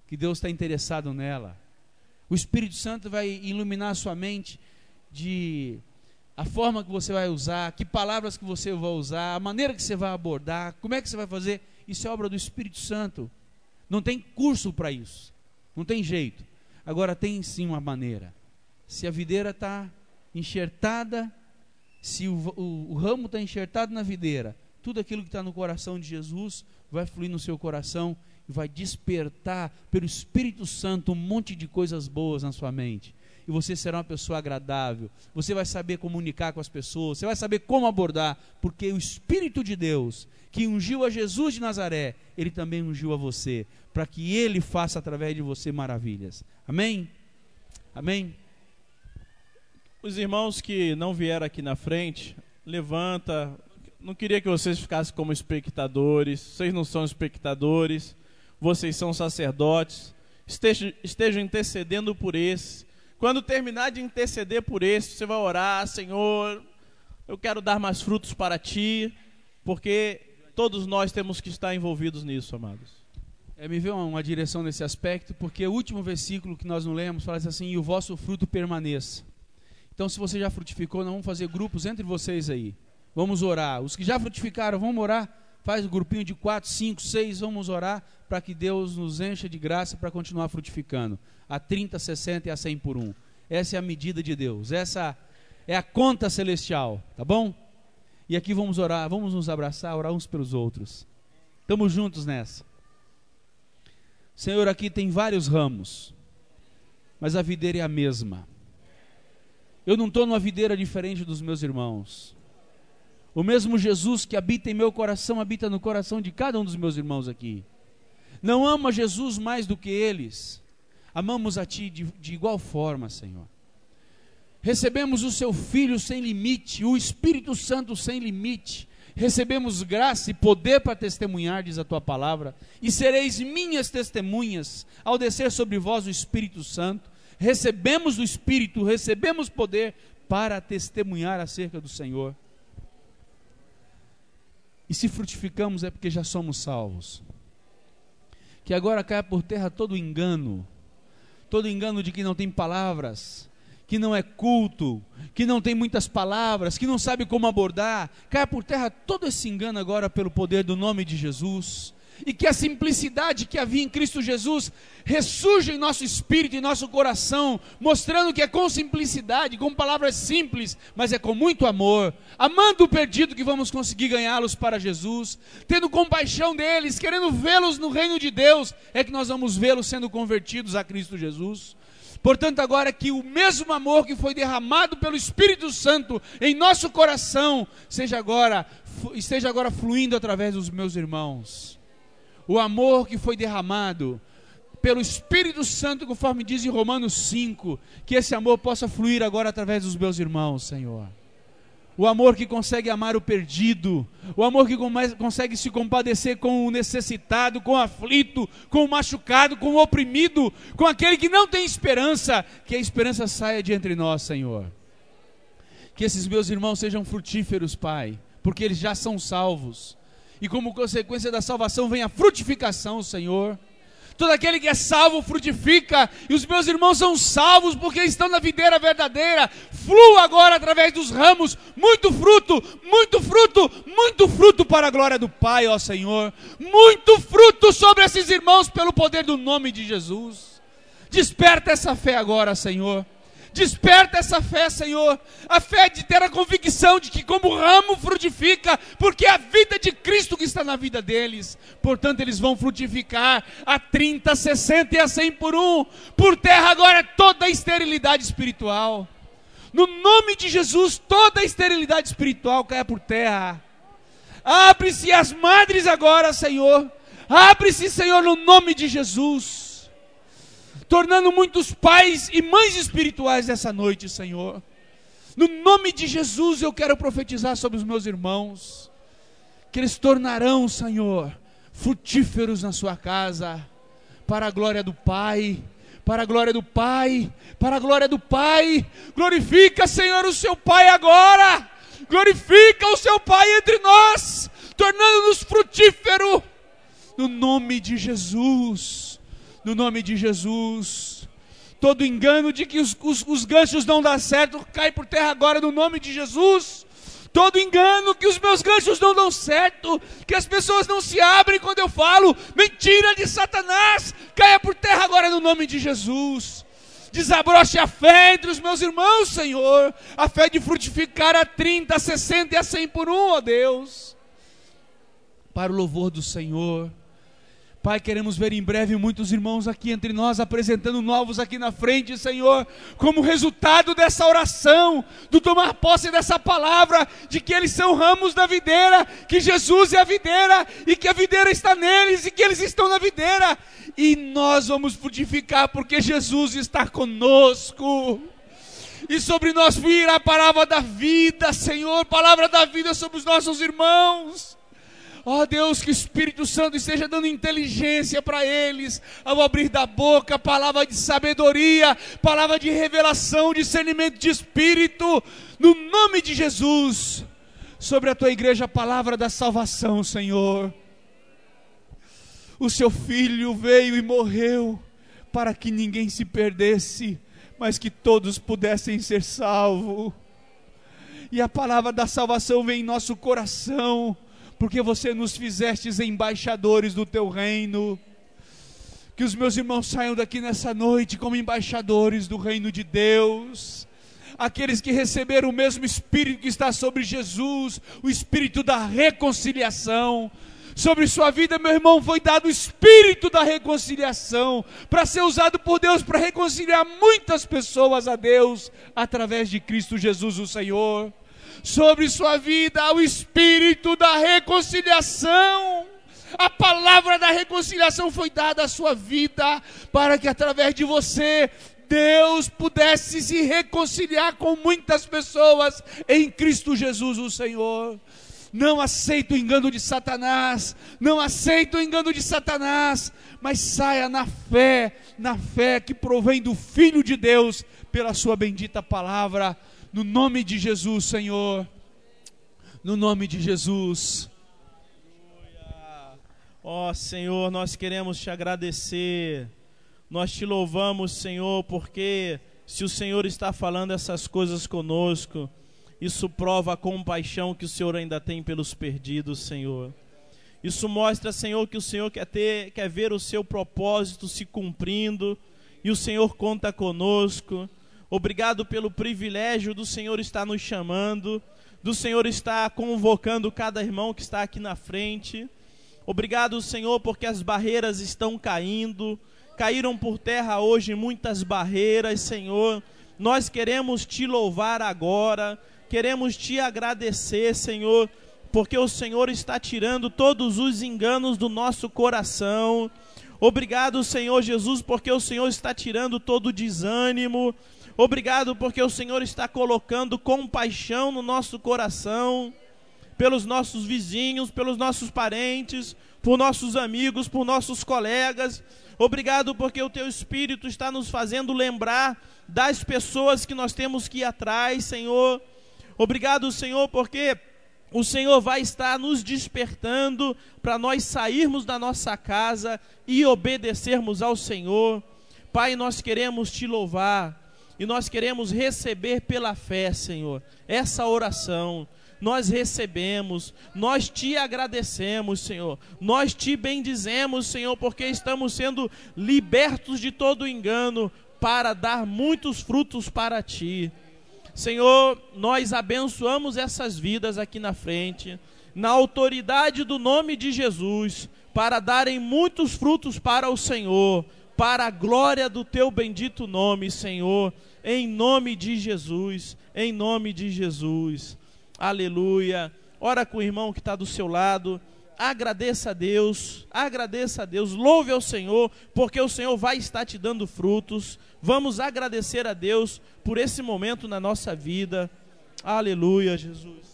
que Deus está interessado nela. O Espírito Santo vai iluminar a sua mente de a forma que você vai usar, que palavras que você vai usar, a maneira que você vai abordar, como é que você vai fazer. Isso é obra do Espírito Santo. Não tem curso para isso. Não tem jeito. Agora tem sim uma maneira. Se a videira está enxertada, se o, o, o ramo está enxertado na videira, tudo aquilo que está no coração de Jesus vai fluir no seu coração e vai despertar pelo Espírito Santo um monte de coisas boas na sua mente. E você será uma pessoa agradável, você vai saber comunicar com as pessoas, você vai saber como abordar, porque o Espírito de Deus, que ungiu a Jesus de Nazaré, ele também ungiu a você, para que ele faça através de você maravilhas. Amém? Amém? Os irmãos que não vieram aqui na frente, levanta, não queria que vocês ficassem como espectadores. Vocês não são espectadores. Vocês são sacerdotes. Estejam, estejam intercedendo por esse. Quando terminar de interceder por esse, você vai orar, Senhor, eu quero dar mais frutos para ti, porque todos nós temos que estar envolvidos nisso, amados. É, me veio uma, uma direção nesse aspecto, porque o último versículo que nós não lemos fala assim: e o vosso fruto permaneça. Então, se você já frutificou, nós vamos fazer grupos entre vocês aí. Vamos orar. Os que já frutificaram, vamos orar. Faz um grupinho de quatro, cinco, seis, vamos orar para que Deus nos encha de graça para continuar frutificando. A 30, 60 e a 100 por um. Essa é a medida de Deus. Essa é a conta celestial, tá bom? E aqui vamos orar, vamos nos abraçar, orar uns pelos outros. Estamos juntos nessa. Senhor, aqui tem vários ramos, mas a videira é a mesma. Eu não estou numa videira diferente dos meus irmãos. O mesmo Jesus que habita em meu coração habita no coração de cada um dos meus irmãos aqui. Não ama Jesus mais do que eles. Amamos a Ti de, de igual forma, Senhor. recebemos o seu Filho sem limite, o Espírito Santo sem limite, recebemos graça e poder para testemunhar, diz a tua palavra, e sereis minhas testemunhas ao descer sobre vós o Espírito Santo. Recebemos o Espírito, recebemos poder para testemunhar acerca do Senhor. E se frutificamos é porque já somos salvos. Que agora caia por terra todo engano, todo engano de que não tem palavras, que não é culto, que não tem muitas palavras, que não sabe como abordar, caia por terra todo esse engano agora pelo poder do nome de Jesus. E que a simplicidade que havia em Cristo Jesus ressurja em nosso espírito e nosso coração, mostrando que é com simplicidade, com palavras simples, mas é com muito amor, amando o perdido que vamos conseguir ganhá-los para Jesus, tendo compaixão deles, querendo vê-los no reino de Deus, é que nós vamos vê-los sendo convertidos a Cristo Jesus. Portanto, agora que o mesmo amor que foi derramado pelo Espírito Santo em nosso coração seja agora esteja agora fluindo através dos meus irmãos. O amor que foi derramado pelo Espírito Santo, conforme diz em Romanos 5, que esse amor possa fluir agora através dos meus irmãos, Senhor o amor que consegue amar o perdido, o amor que consegue se compadecer com o necessitado, com o aflito, com o machucado, com o oprimido, com aquele que não tem esperança, que a esperança saia de entre nós, Senhor. Que esses meus irmãos sejam frutíferos, Pai, porque eles já são salvos, e como consequência da salvação vem a frutificação, Senhor todo aquele que é salvo frutifica, e os meus irmãos são salvos porque estão na videira verdadeira. Flua agora através dos ramos, muito fruto, muito fruto, muito fruto para a glória do Pai, ó Senhor. Muito fruto sobre esses irmãos pelo poder do nome de Jesus. Desperta essa fé agora, Senhor. Desperta essa fé, Senhor. A fé de ter a convicção de que, como ramo, frutifica, porque é a vida de Cristo que está na vida deles. Portanto, eles vão frutificar a 30, 60 e a 100 por um. Por terra agora é toda a esterilidade espiritual. No nome de Jesus, toda a esterilidade espiritual caia por terra. Abre-se as madres agora, Senhor. Abre-se, Senhor, no nome de Jesus tornando muitos pais e mães espirituais essa noite, Senhor. No nome de Jesus eu quero profetizar sobre os meus irmãos, que eles tornarão, Senhor, frutíferos na sua casa, para a glória do Pai, para a glória do Pai, para a glória do Pai. Glorifica, Senhor, o seu Pai agora. Glorifica o seu Pai entre nós, tornando-nos frutíferos, no nome de Jesus no nome de Jesus. Todo engano de que os, os, os ganchos não dão certo cai por terra agora no nome de Jesus. Todo engano que os meus ganchos não dão certo, que as pessoas não se abrem quando eu falo, mentira de Satanás, caia por terra agora no nome de Jesus desabroche a fé entre os meus irmãos, Senhor, a fé de frutificar a 30, a 60 e a 100 por um, ó Deus, para o louvor do Senhor. Pai, queremos ver em breve muitos irmãos aqui entre nós apresentando novos aqui na frente, Senhor, como resultado dessa oração, do tomar posse dessa palavra, de que eles são ramos da videira, que Jesus é a videira e que a videira está neles e que eles estão na videira, e nós vamos frutificar porque Jesus está conosco. E sobre nós virá a palavra da vida, Senhor, palavra da vida sobre os nossos irmãos Ó oh Deus, que o Espírito Santo esteja dando inteligência para eles, ao abrir da boca, palavra de sabedoria, palavra de revelação, discernimento de espírito, no nome de Jesus, sobre a tua igreja, a palavra da salvação, Senhor. O seu filho veio e morreu para que ninguém se perdesse, mas que todos pudessem ser salvos. E a palavra da salvação vem em nosso coração porque você nos fizestes embaixadores do teu reino. Que os meus irmãos saiam daqui nessa noite como embaixadores do reino de Deus. Aqueles que receberam o mesmo Espírito que está sobre Jesus, o Espírito da reconciliação. Sobre sua vida, meu irmão, foi dado o Espírito da reconciliação, para ser usado por Deus para reconciliar muitas pessoas a Deus, através de Cristo Jesus, o Senhor sobre sua vida o espírito da reconciliação. A palavra da reconciliação foi dada à sua vida para que através de você Deus pudesse se reconciliar com muitas pessoas em Cristo Jesus, o Senhor. Não aceito o engano de Satanás, não aceito o engano de Satanás, mas saia na fé, na fé que provém do Filho de Deus, pela Sua bendita palavra, no nome de Jesus, Senhor. No nome de Jesus. Ó oh, Senhor, nós queremos te agradecer, nós te louvamos, Senhor, porque se o Senhor está falando essas coisas conosco, isso prova a compaixão que o Senhor ainda tem pelos perdidos, Senhor. Isso mostra, Senhor, que o Senhor quer ter, quer ver o seu propósito se cumprindo e o Senhor conta conosco. Obrigado pelo privilégio do Senhor estar nos chamando, do Senhor estar convocando cada irmão que está aqui na frente. Obrigado, Senhor, porque as barreiras estão caindo. Caíram por terra hoje muitas barreiras, Senhor. Nós queremos te louvar agora queremos te agradecer, Senhor, porque o Senhor está tirando todos os enganos do nosso coração. Obrigado, Senhor Jesus, porque o Senhor está tirando todo o desânimo. Obrigado, porque o Senhor está colocando compaixão no nosso coração, pelos nossos vizinhos, pelos nossos parentes, por nossos amigos, por nossos colegas. Obrigado, porque o Teu Espírito está nos fazendo lembrar das pessoas que nós temos que ir atrás, Senhor. Obrigado, Senhor, porque o Senhor vai estar nos despertando para nós sairmos da nossa casa e obedecermos ao Senhor. Pai, nós queremos te louvar e nós queremos receber pela fé, Senhor, essa oração. Nós recebemos, nós te agradecemos, Senhor, nós te bendizemos, Senhor, porque estamos sendo libertos de todo engano para dar muitos frutos para ti. Senhor, nós abençoamos essas vidas aqui na frente, na autoridade do nome de Jesus, para darem muitos frutos para o Senhor, para a glória do teu bendito nome, Senhor, em nome de Jesus, em nome de Jesus. Aleluia. Ora com o irmão que está do seu lado agradeça a Deus, agradeça a Deus, louve ao Senhor, porque o Senhor vai estar te dando frutos. Vamos agradecer a Deus por esse momento na nossa vida. Aleluia, Jesus.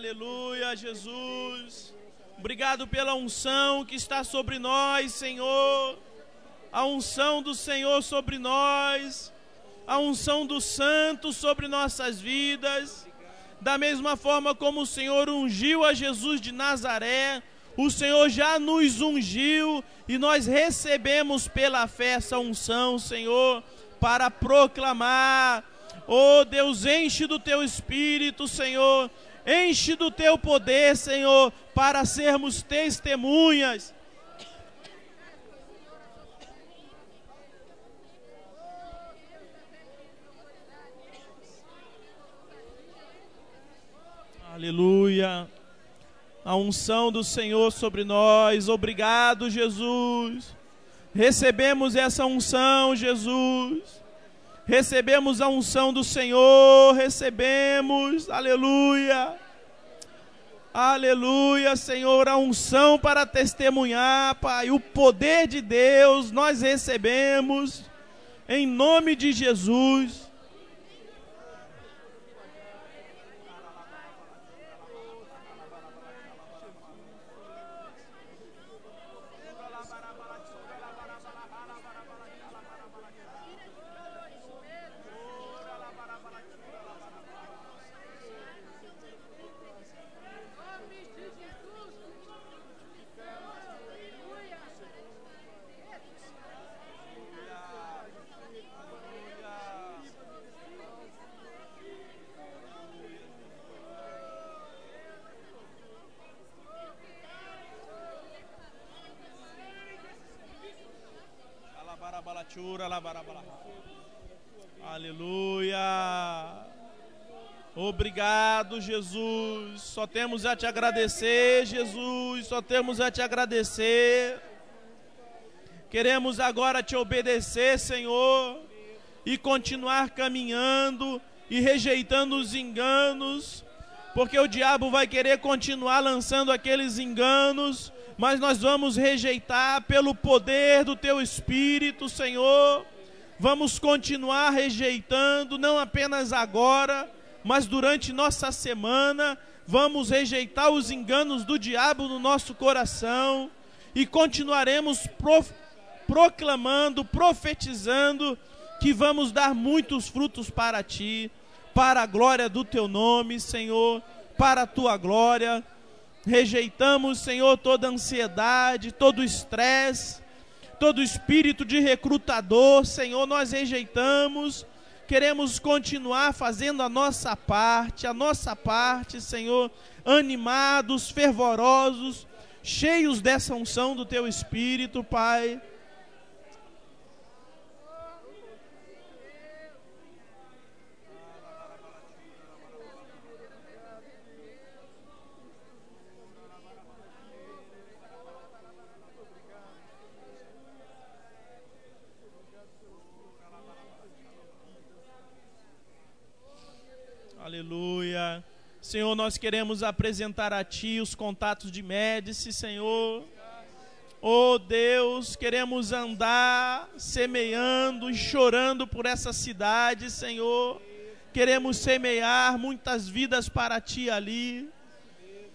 Aleluia, Jesus. Obrigado pela unção que está sobre nós, Senhor. A unção do Senhor sobre nós. A unção do Santo sobre nossas vidas. Da mesma forma como o Senhor ungiu a Jesus de Nazaré, o Senhor já nos ungiu e nós recebemos pela fé essa unção, Senhor, para proclamar. Oh Deus, enche do teu espírito, Senhor, Enche do teu poder, Senhor, para sermos testemunhas. Aleluia. A unção do Senhor sobre nós. Obrigado, Jesus. Recebemos essa unção, Jesus. Recebemos a unção do Senhor, recebemos, aleluia. Aleluia, Senhor, a unção para testemunhar, Pai, o poder de Deus nós recebemos, em nome de Jesus. Aleluia. Obrigado, Jesus. Só temos a te agradecer, Jesus. Só temos a te agradecer. Queremos agora te obedecer, Senhor, e continuar caminhando e rejeitando os enganos, porque o diabo vai querer continuar lançando aqueles enganos, mas nós vamos rejeitar pelo poder do teu Espírito, Senhor. Vamos continuar rejeitando, não apenas agora, mas durante nossa semana, vamos rejeitar os enganos do diabo no nosso coração e continuaremos pro, proclamando, profetizando que vamos dar muitos frutos para ti, para a glória do teu nome, Senhor, para a tua glória. Rejeitamos, Senhor, toda ansiedade, todo estresse, todo espírito de recrutador, Senhor, nós rejeitamos. Queremos continuar fazendo a nossa parte, a nossa parte, Senhor, animados, fervorosos, cheios dessa unção do teu espírito, Pai. Aleluia. Senhor, nós queremos apresentar a Ti os contatos de Médici, Senhor. Oh Deus, queremos andar semeando e chorando por essa cidade, Senhor. Queremos semear muitas vidas para Ti ali.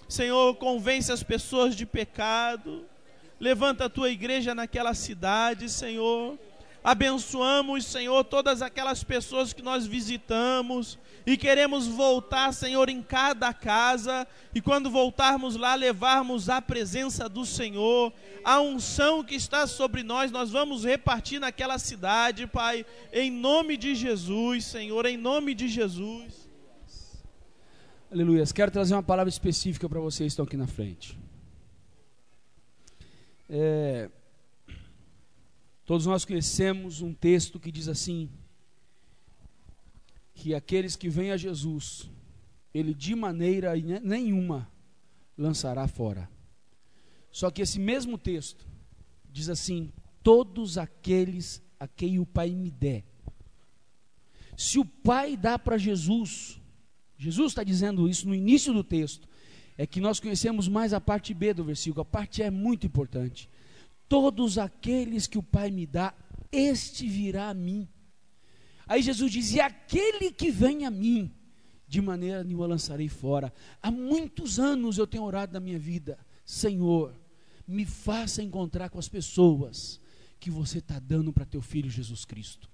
Senhor, convence as pessoas de pecado. Levanta a Tua igreja naquela cidade, Senhor. Abençoamos, Senhor, todas aquelas pessoas que nós visitamos e queremos voltar, Senhor, em cada casa e quando voltarmos lá, levarmos a presença do Senhor, a unção que está sobre nós, nós vamos repartir naquela cidade, Pai, em nome de Jesus, Senhor, em nome de Jesus. Aleluia. Quero trazer uma palavra específica para vocês que estão aqui na frente. É, todos nós conhecemos um texto que diz assim: que aqueles que vêm a Jesus, ele de maneira nenhuma lançará fora. Só que esse mesmo texto diz assim: todos aqueles a quem o Pai me der. Se o Pai dá para Jesus, Jesus está dizendo isso no início do texto, é que nós conhecemos mais a parte B do versículo, a parte é muito importante. Todos aqueles que o Pai me dá, este virá a mim. Aí Jesus diz: E aquele que vem a mim, de maneira nenhuma lançarei fora. Há muitos anos eu tenho orado na minha vida, Senhor, me faça encontrar com as pessoas que você está dando para teu filho Jesus Cristo.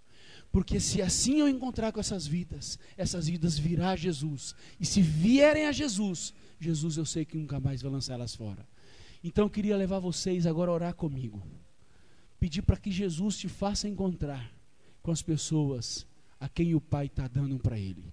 Porque se assim eu encontrar com essas vidas, essas vidas virá a Jesus. E se vierem a Jesus, Jesus eu sei que nunca mais vai lançar elas fora. Então eu queria levar vocês agora a orar comigo. Pedir para que Jesus te faça encontrar com as pessoas a quem o Pai está dando para ele.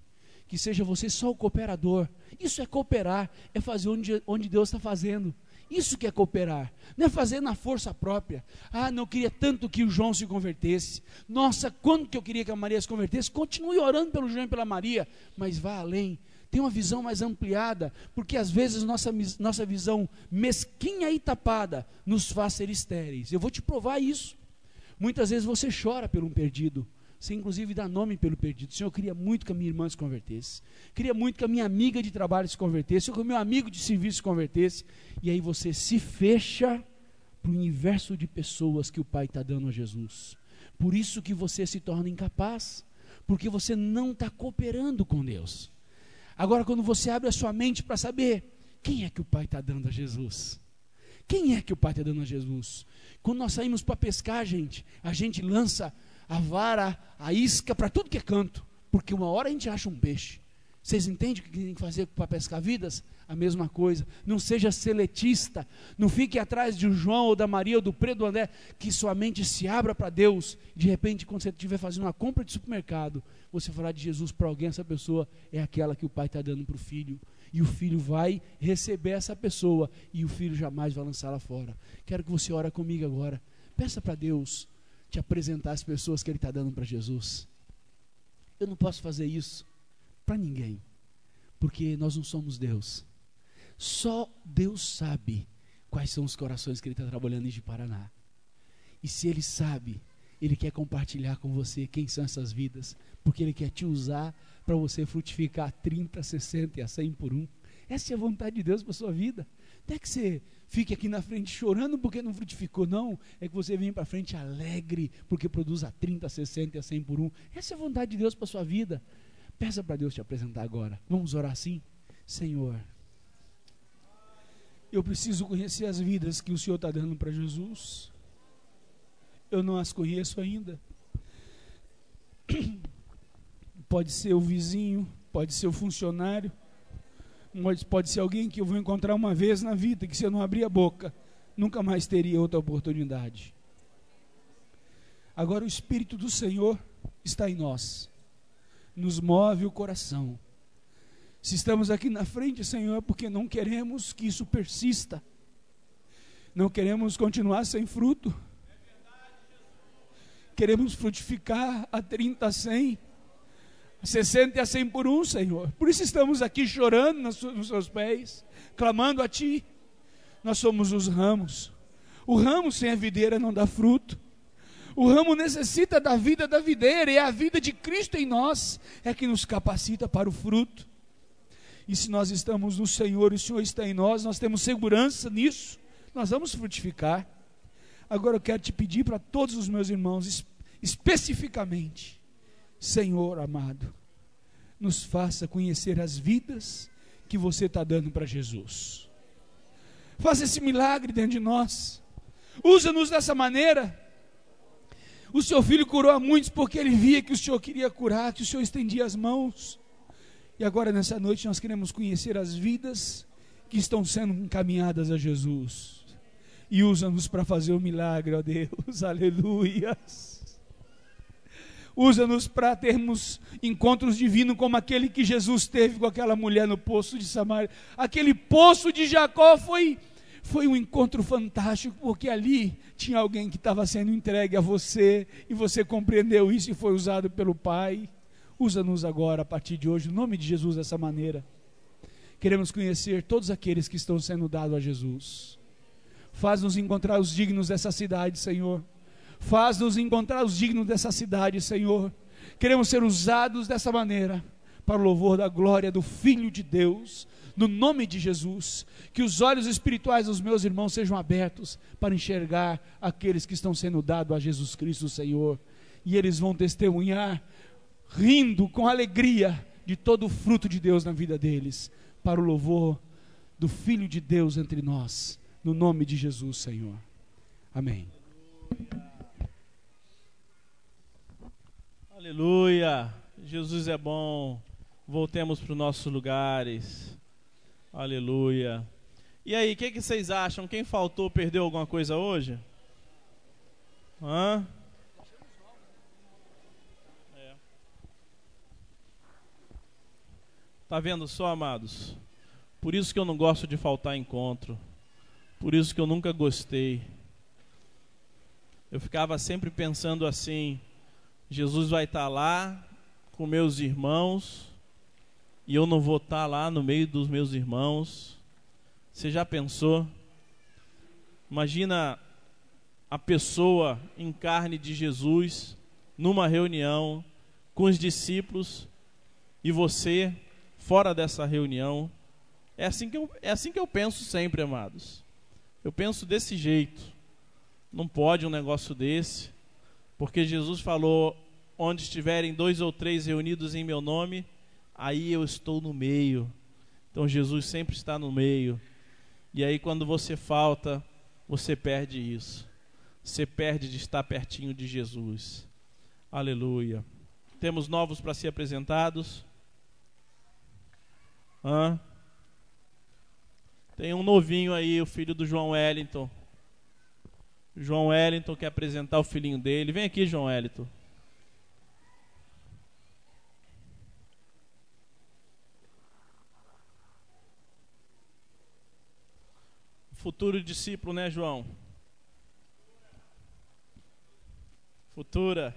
Que seja você só o cooperador. Isso é cooperar, é fazer onde, onde Deus está fazendo. Isso que é cooperar, não é fazer na força própria. Ah, não queria tanto que o João se convertesse. Nossa, quanto que eu queria que a Maria se convertesse. Continue orando pelo João e pela Maria, mas vá além. Tem uma visão mais ampliada, porque às vezes nossa, nossa visão mesquinha e tapada nos faz ser estéreis. Eu vou te provar isso. Muitas vezes você chora por um perdido. Você inclusive dá nome pelo perdido. Senhor, eu queria muito que a minha irmã se convertesse. Queria muito que a minha amiga de trabalho se convertesse. Ou que o meu amigo de serviço se convertesse. E aí você se fecha para o universo de pessoas que o Pai está dando a Jesus. Por isso que você se torna incapaz. Porque você não está cooperando com Deus. Agora, quando você abre a sua mente para saber quem é que o Pai está dando a Jesus. Quem é que o Pai está dando a Jesus? Quando nós saímos para pescar, gente, a gente lança a vara, a isca para tudo que é canto, porque uma hora a gente acha um peixe. Vocês entendem o que tem que fazer para pescar vidas? A mesma coisa. Não seja seletista. Não fique atrás de um João ou da Maria ou do Pedro André, que sua mente se abra para Deus. De repente, quando você estiver fazendo uma compra de supermercado, você falar de Jesus para alguém, essa pessoa é aquela que o pai está dando para o filho e o filho vai receber essa pessoa e o filho jamais vai lançá-la fora. Quero que você ore comigo agora. Peça para Deus te apresentar as pessoas que Ele está dando para Jesus. Eu não posso fazer isso para ninguém, porque nós não somos Deus. Só Deus sabe quais são os corações que Ele está trabalhando em Paraná. E se Ele sabe, Ele quer compartilhar com você quem são essas vidas, porque Ele quer te usar para você frutificar 30, 60 e a 100 por um. Essa é a vontade de Deus para a sua vida. Não é que você fique aqui na frente chorando porque não frutificou, não. É que você vem para frente alegre porque produz a 30, 60 e a 100 por um. Essa é a vontade de Deus para a sua vida. Peça para Deus te apresentar agora. Vamos orar assim? Senhor, eu preciso conhecer as vidas que o Senhor está dando para Jesus. Eu não as conheço ainda. Pode ser o vizinho, pode ser o funcionário, pode, ser alguém que eu vou encontrar uma vez na vida, que se eu não abrir a boca, nunca mais teria outra oportunidade. Agora o Espírito do Senhor está em nós, nos move o coração. Se estamos aqui na frente, Senhor, é porque não queremos que isso persista, não queremos continuar sem fruto, queremos frutificar a 30, a 100 60 e a 100 por um, Senhor. Por isso estamos aqui chorando nos seus pés, clamando a Ti. Nós somos os ramos. O ramo sem a videira não dá fruto. O ramo necessita da vida da videira, e a vida de Cristo em nós é que nos capacita para o fruto. E se nós estamos no Senhor e o Senhor está em nós, nós temos segurança nisso, nós vamos frutificar. Agora eu quero te pedir para todos os meus irmãos, especificamente, Senhor amado, nos faça conhecer as vidas que você está dando para Jesus. Faça esse milagre dentro de nós. Usa-nos dessa maneira. O seu filho curou a muitos porque ele via que o Senhor queria curar, que o Senhor estendia as mãos. E agora, nessa noite, nós queremos conhecer as vidas que estão sendo encaminhadas a Jesus. E usa-nos para fazer o milagre, ó Deus. Aleluias. Usa-nos para termos encontros divinos como aquele que Jesus teve com aquela mulher no poço de Samaria. Aquele poço de Jacó foi, foi um encontro fantástico, porque ali tinha alguém que estava sendo entregue a você, e você compreendeu isso e foi usado pelo Pai. Usa-nos agora, a partir de hoje, no nome de Jesus, dessa maneira. Queremos conhecer todos aqueles que estão sendo dados a Jesus. Faz-nos encontrar os dignos dessa cidade, Senhor Faz-nos encontrar os dignos dessa cidade, Senhor. Queremos ser usados dessa maneira para o louvor da glória do Filho de Deus, no nome de Jesus. Que os olhos espirituais dos meus irmãos sejam abertos para enxergar aqueles que estão sendo dados a Jesus Cristo, Senhor. E eles vão testemunhar, rindo com alegria, de todo o fruto de Deus na vida deles, para o louvor do Filho de Deus entre nós, no nome de Jesus, Senhor. Amém. Aleluia. Jesus é bom. Voltemos para os nossos lugares. Aleluia. E aí, o que, que vocês acham? Quem faltou, perdeu alguma coisa hoje? Hã? É. Tá vendo só, amados? Por isso que eu não gosto de faltar encontro. Por isso que eu nunca gostei. Eu ficava sempre pensando assim: Jesus vai estar lá com meus irmãos e eu não vou estar lá no meio dos meus irmãos. Você já pensou? Imagina a pessoa em carne de Jesus numa reunião com os discípulos e você fora dessa reunião. É assim que eu, é assim que eu penso sempre, amados. Eu penso desse jeito. Não pode um negócio desse. Porque Jesus falou: onde estiverem dois ou três reunidos em meu nome, aí eu estou no meio. Então Jesus sempre está no meio. E aí quando você falta, você perde isso. Você perde de estar pertinho de Jesus. Aleluia. Temos novos para ser apresentados. Hã? Tem um novinho aí, o filho do João Wellington. João Wellington quer apresentar o filhinho dele. Vem aqui, João Wellington. Futuro discípulo, né, João? futura.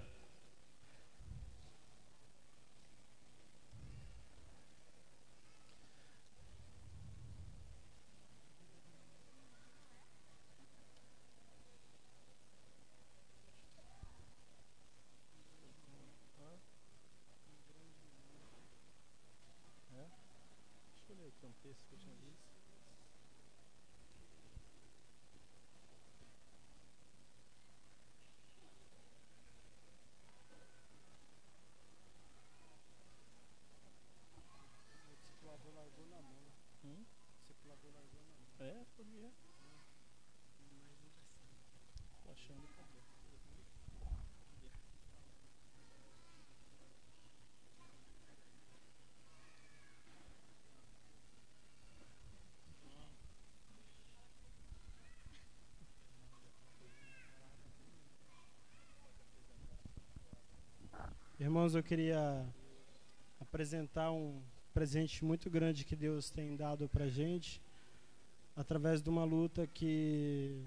Irmãos, eu queria apresentar um presente muito grande que Deus tem dado para gente através de uma luta que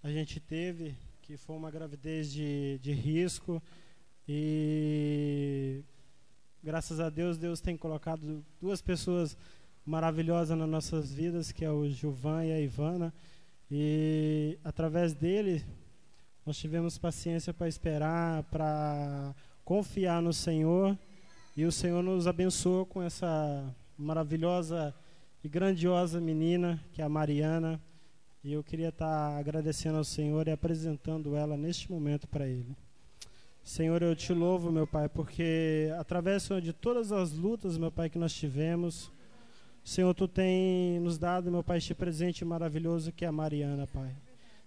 a gente teve, que foi uma gravidez de, de risco e graças a Deus Deus tem colocado duas pessoas maravilhosas nas nossas vidas, que é o Gilvan e a Ivana, e através dele nós tivemos paciência para esperar, para confiar no Senhor e o Senhor nos abençoou com essa maravilhosa e grandiosa menina que é a Mariana. E eu queria estar agradecendo ao Senhor e apresentando ela neste momento para Ele. Senhor, eu te louvo, meu Pai, porque através Senhor, de todas as lutas, meu Pai, que nós tivemos, Senhor, Tu tem nos dado, meu Pai, este presente maravilhoso que é a Mariana, Pai.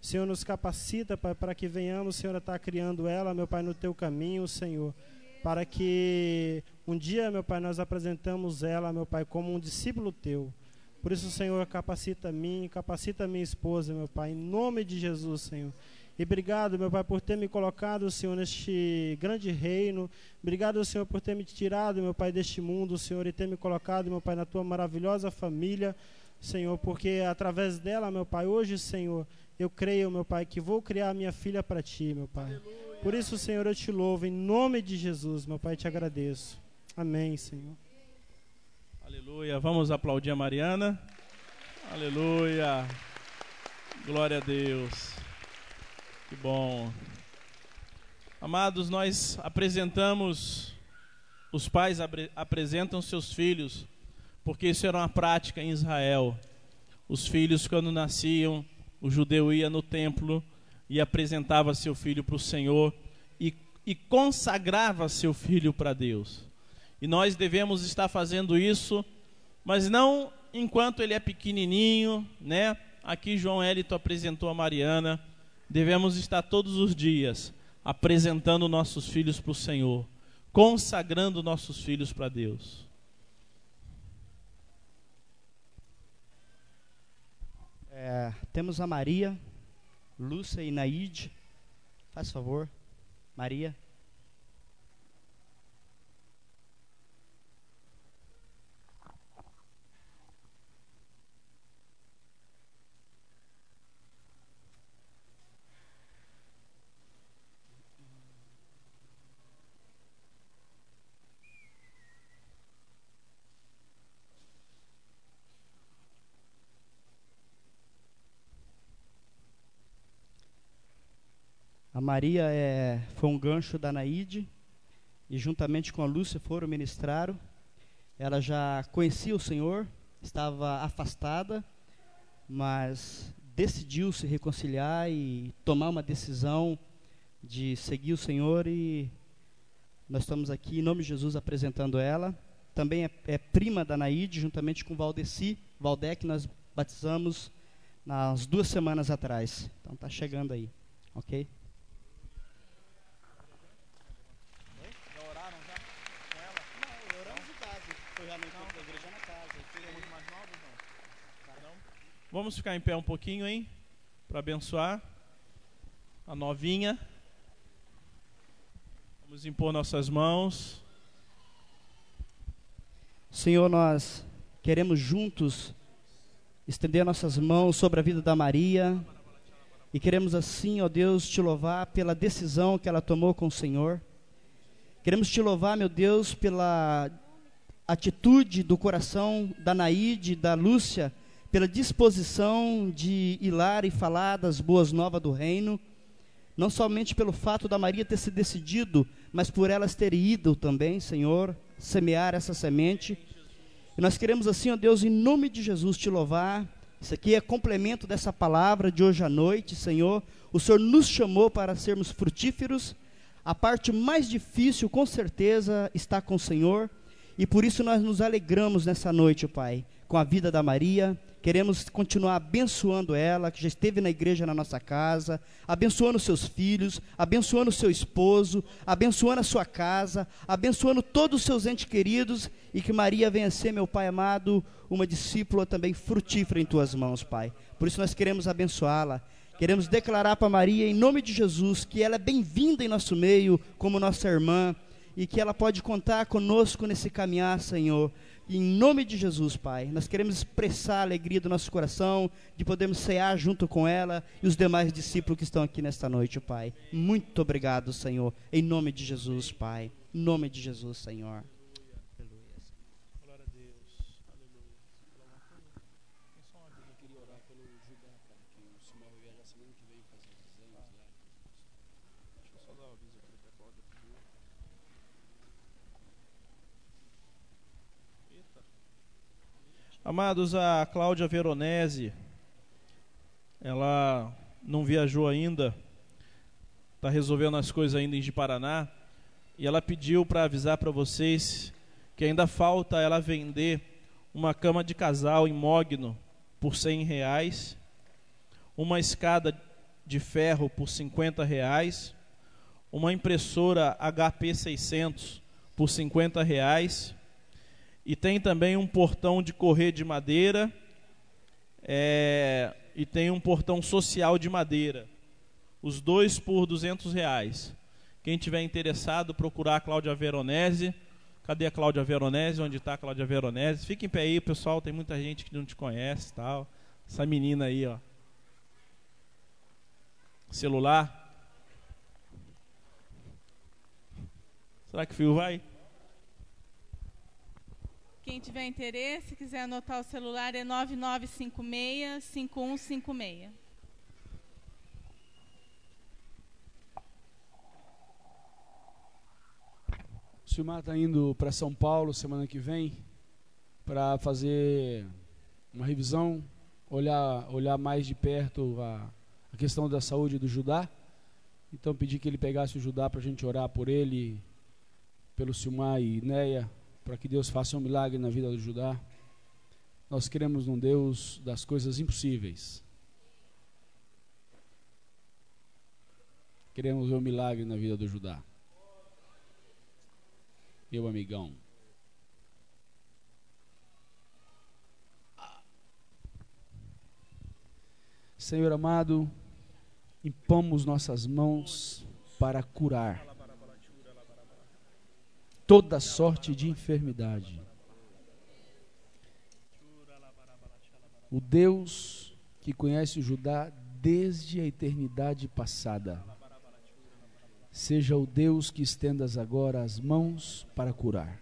Senhor, nos capacita, Pai, para que venhamos, Senhor, a estar criando ela, meu Pai, no teu caminho, Senhor. Para que um dia, meu Pai, nós apresentamos ela, meu Pai, como um discípulo teu. Por isso, Senhor, capacita mim, capacita minha esposa, meu Pai, em nome de Jesus, Senhor. E obrigado, meu Pai, por ter me colocado, Senhor, neste grande reino. Obrigado, Senhor, por ter me tirado, meu Pai, deste mundo, Senhor, e ter me colocado, meu Pai, na tua maravilhosa família, Senhor, porque através dela, meu Pai, hoje, Senhor, eu creio, meu Pai, que vou criar minha filha para ti, meu Pai. Aleluia. Por isso, Senhor, eu te louvo em nome de Jesus, meu Pai, te agradeço. Amém, Senhor. Aleluia. Vamos aplaudir a Mariana. Aleluia. Glória a Deus. Que bom. Amados, nós apresentamos, os pais apresentam seus filhos, porque isso era uma prática em Israel. Os filhos, quando nasciam, o judeu ia no templo e apresentava seu filho para o Senhor e, e consagrava seu filho para Deus. E nós devemos estar fazendo isso, mas não enquanto ele é pequenininho, né? Aqui João Hélito apresentou a Mariana. Devemos estar todos os dias apresentando nossos filhos para o Senhor, consagrando nossos filhos para Deus. É, temos a Maria, Lúcia e Naide. Faz favor, Maria. Maria é, foi um gancho da Naide e juntamente com a Lúcia foram ministrar. Ela já conhecia o Senhor, estava afastada, mas decidiu se reconciliar e tomar uma decisão de seguir o Senhor e nós estamos aqui em nome de Jesus apresentando ela. Também é, é prima da Naide, juntamente com Valdeci, Valdec, nós batizamos nas duas semanas atrás. Então está chegando aí, ok? Vamos ficar em pé um pouquinho, hein? Para abençoar a novinha. Vamos impor nossas mãos. Senhor, nós queremos juntos estender nossas mãos sobre a vida da Maria E queremos assim, ó Deus, te louvar pela decisão que ela tomou com o Senhor. Queremos te louvar, meu Deus, pela atitude do coração da Naide, da Lúcia, pela disposição de ir lá e falar das boas novas do reino, não somente pelo fato da Maria ter se decidido, mas por elas terem ido também, Senhor, semear essa semente. E nós queremos assim, ó Deus, em nome de Jesus, te louvar. Isso aqui é complemento dessa palavra de hoje à noite, Senhor. O Senhor nos chamou para sermos frutíferos. A parte mais difícil, com certeza, está com o Senhor. E por isso nós nos alegramos nessa noite, Pai, com a vida da Maria. Queremos continuar abençoando ela, que já esteve na igreja na nossa casa, abençoando seus filhos, abençoando seu esposo, abençoando a sua casa, abençoando todos os seus entes queridos e que Maria venha ser, meu Pai amado, uma discípula também frutífera em tuas mãos, Pai. Por isso nós queremos abençoá-la. Queremos declarar para Maria, em nome de Jesus, que ela é bem-vinda em nosso meio, como nossa irmã, e que ela pode contar conosco nesse caminhar, Senhor. Em nome de Jesus, Pai, nós queremos expressar a alegria do nosso coração de podermos cear junto com ela e os demais discípulos que estão aqui nesta noite, Pai. Muito obrigado, Senhor. Em nome de Jesus, Pai. Em nome de Jesus, Senhor. Amados, a Cláudia Veronese, ela não viajou ainda, está resolvendo as coisas ainda em Paraná, e ela pediu para avisar para vocês que ainda falta ela vender uma cama de casal em Mogno por 100 reais, uma escada de ferro por 50 reais, uma impressora HP 600 por 50 reais e tem também um portão de correr de madeira. É, e tem um portão social de madeira. Os dois por 200 reais. Quem tiver interessado, procurar a Cláudia Veronese. Cadê a Cláudia Veronese? Onde está a Cláudia Veronese? Fique em pé aí, pessoal. Tem muita gente que não te conhece tal. Essa menina aí, ó. Celular. Será que o fio vai? Quem tiver interesse, quiser anotar o celular, é 9956-5156. O Silmar está indo para São Paulo semana que vem para fazer uma revisão, olhar, olhar mais de perto a, a questão da saúde do Judá. Então pedi que ele pegasse o Judá para a gente orar por ele, pelo Silmar e Neia, para que Deus faça um milagre na vida do Judá. Nós queremos um Deus das coisas impossíveis. Queremos ver um milagre na vida do Judá. Meu amigão. Senhor amado, impomos nossas mãos para curar toda sorte de enfermidade. O Deus que conhece o Judá desde a eternidade passada, seja o Deus que estendas agora as mãos para curar.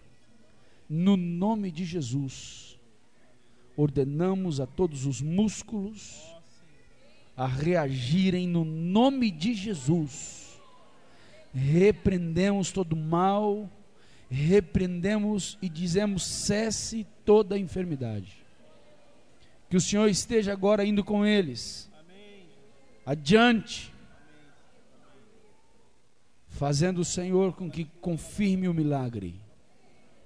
No nome de Jesus, ordenamos a todos os músculos a reagirem no nome de Jesus. Repreendemos todo mal repreendemos e dizemos: cesse toda enfermidade. Que o Senhor esteja agora indo com eles. Amém. Adiante. Fazendo o Senhor com que confirme o milagre.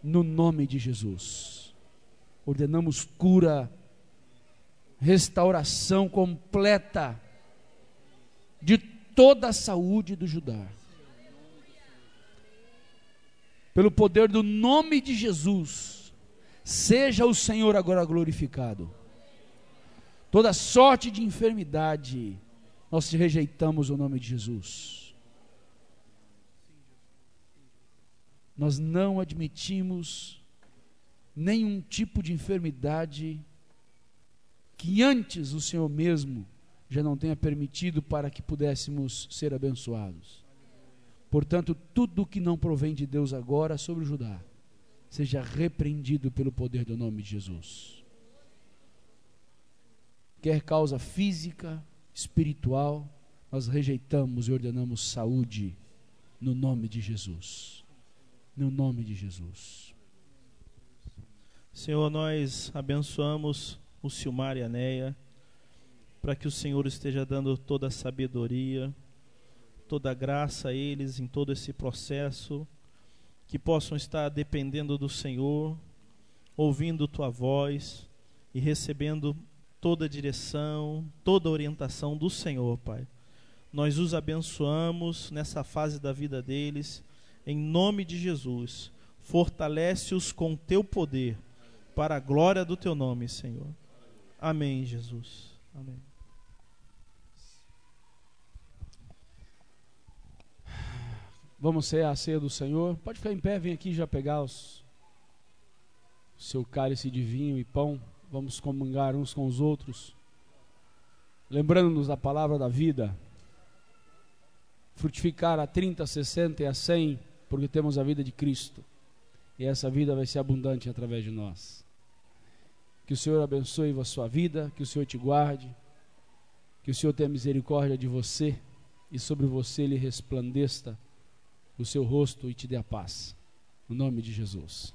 No nome de Jesus. Ordenamos cura, restauração completa de toda a saúde do Judá pelo poder do nome de Jesus, seja o Senhor agora glorificado. Toda sorte de enfermidade, nós rejeitamos o nome de Jesus. Nós não admitimos nenhum tipo de enfermidade que antes o Senhor mesmo já não tenha permitido para que pudéssemos ser abençoados. Portanto, tudo que não provém de Deus agora sobre Judá, seja repreendido pelo poder do nome de Jesus. Quer causa física, espiritual, nós rejeitamos e ordenamos saúde no nome de Jesus. No nome de Jesus. Senhor, nós abençoamos o Silmar e a Neia, para que o Senhor esteja dando toda a sabedoria, toda graça a eles em todo esse processo, que possam estar dependendo do Senhor, ouvindo tua voz e recebendo toda a direção, toda a orientação do Senhor, Pai. Nós os abençoamos nessa fase da vida deles, em nome de Jesus. Fortalece-os com teu poder, para a glória do teu nome, Senhor. Amém, Jesus. Amém. Vamos ser a ceia do Senhor. Pode ficar em pé, vem aqui já pegar os, seu cálice de vinho e pão. Vamos comungar uns com os outros. Lembrando-nos da palavra da vida. Frutificar a 30, a 60 e a 100, porque temos a vida de Cristo. E essa vida vai ser abundante através de nós. Que o Senhor abençoe a sua vida, que o Senhor te guarde, que o Senhor tenha misericórdia de você e sobre você lhe resplandeça o seu rosto e te dê a paz. No nome de Jesus.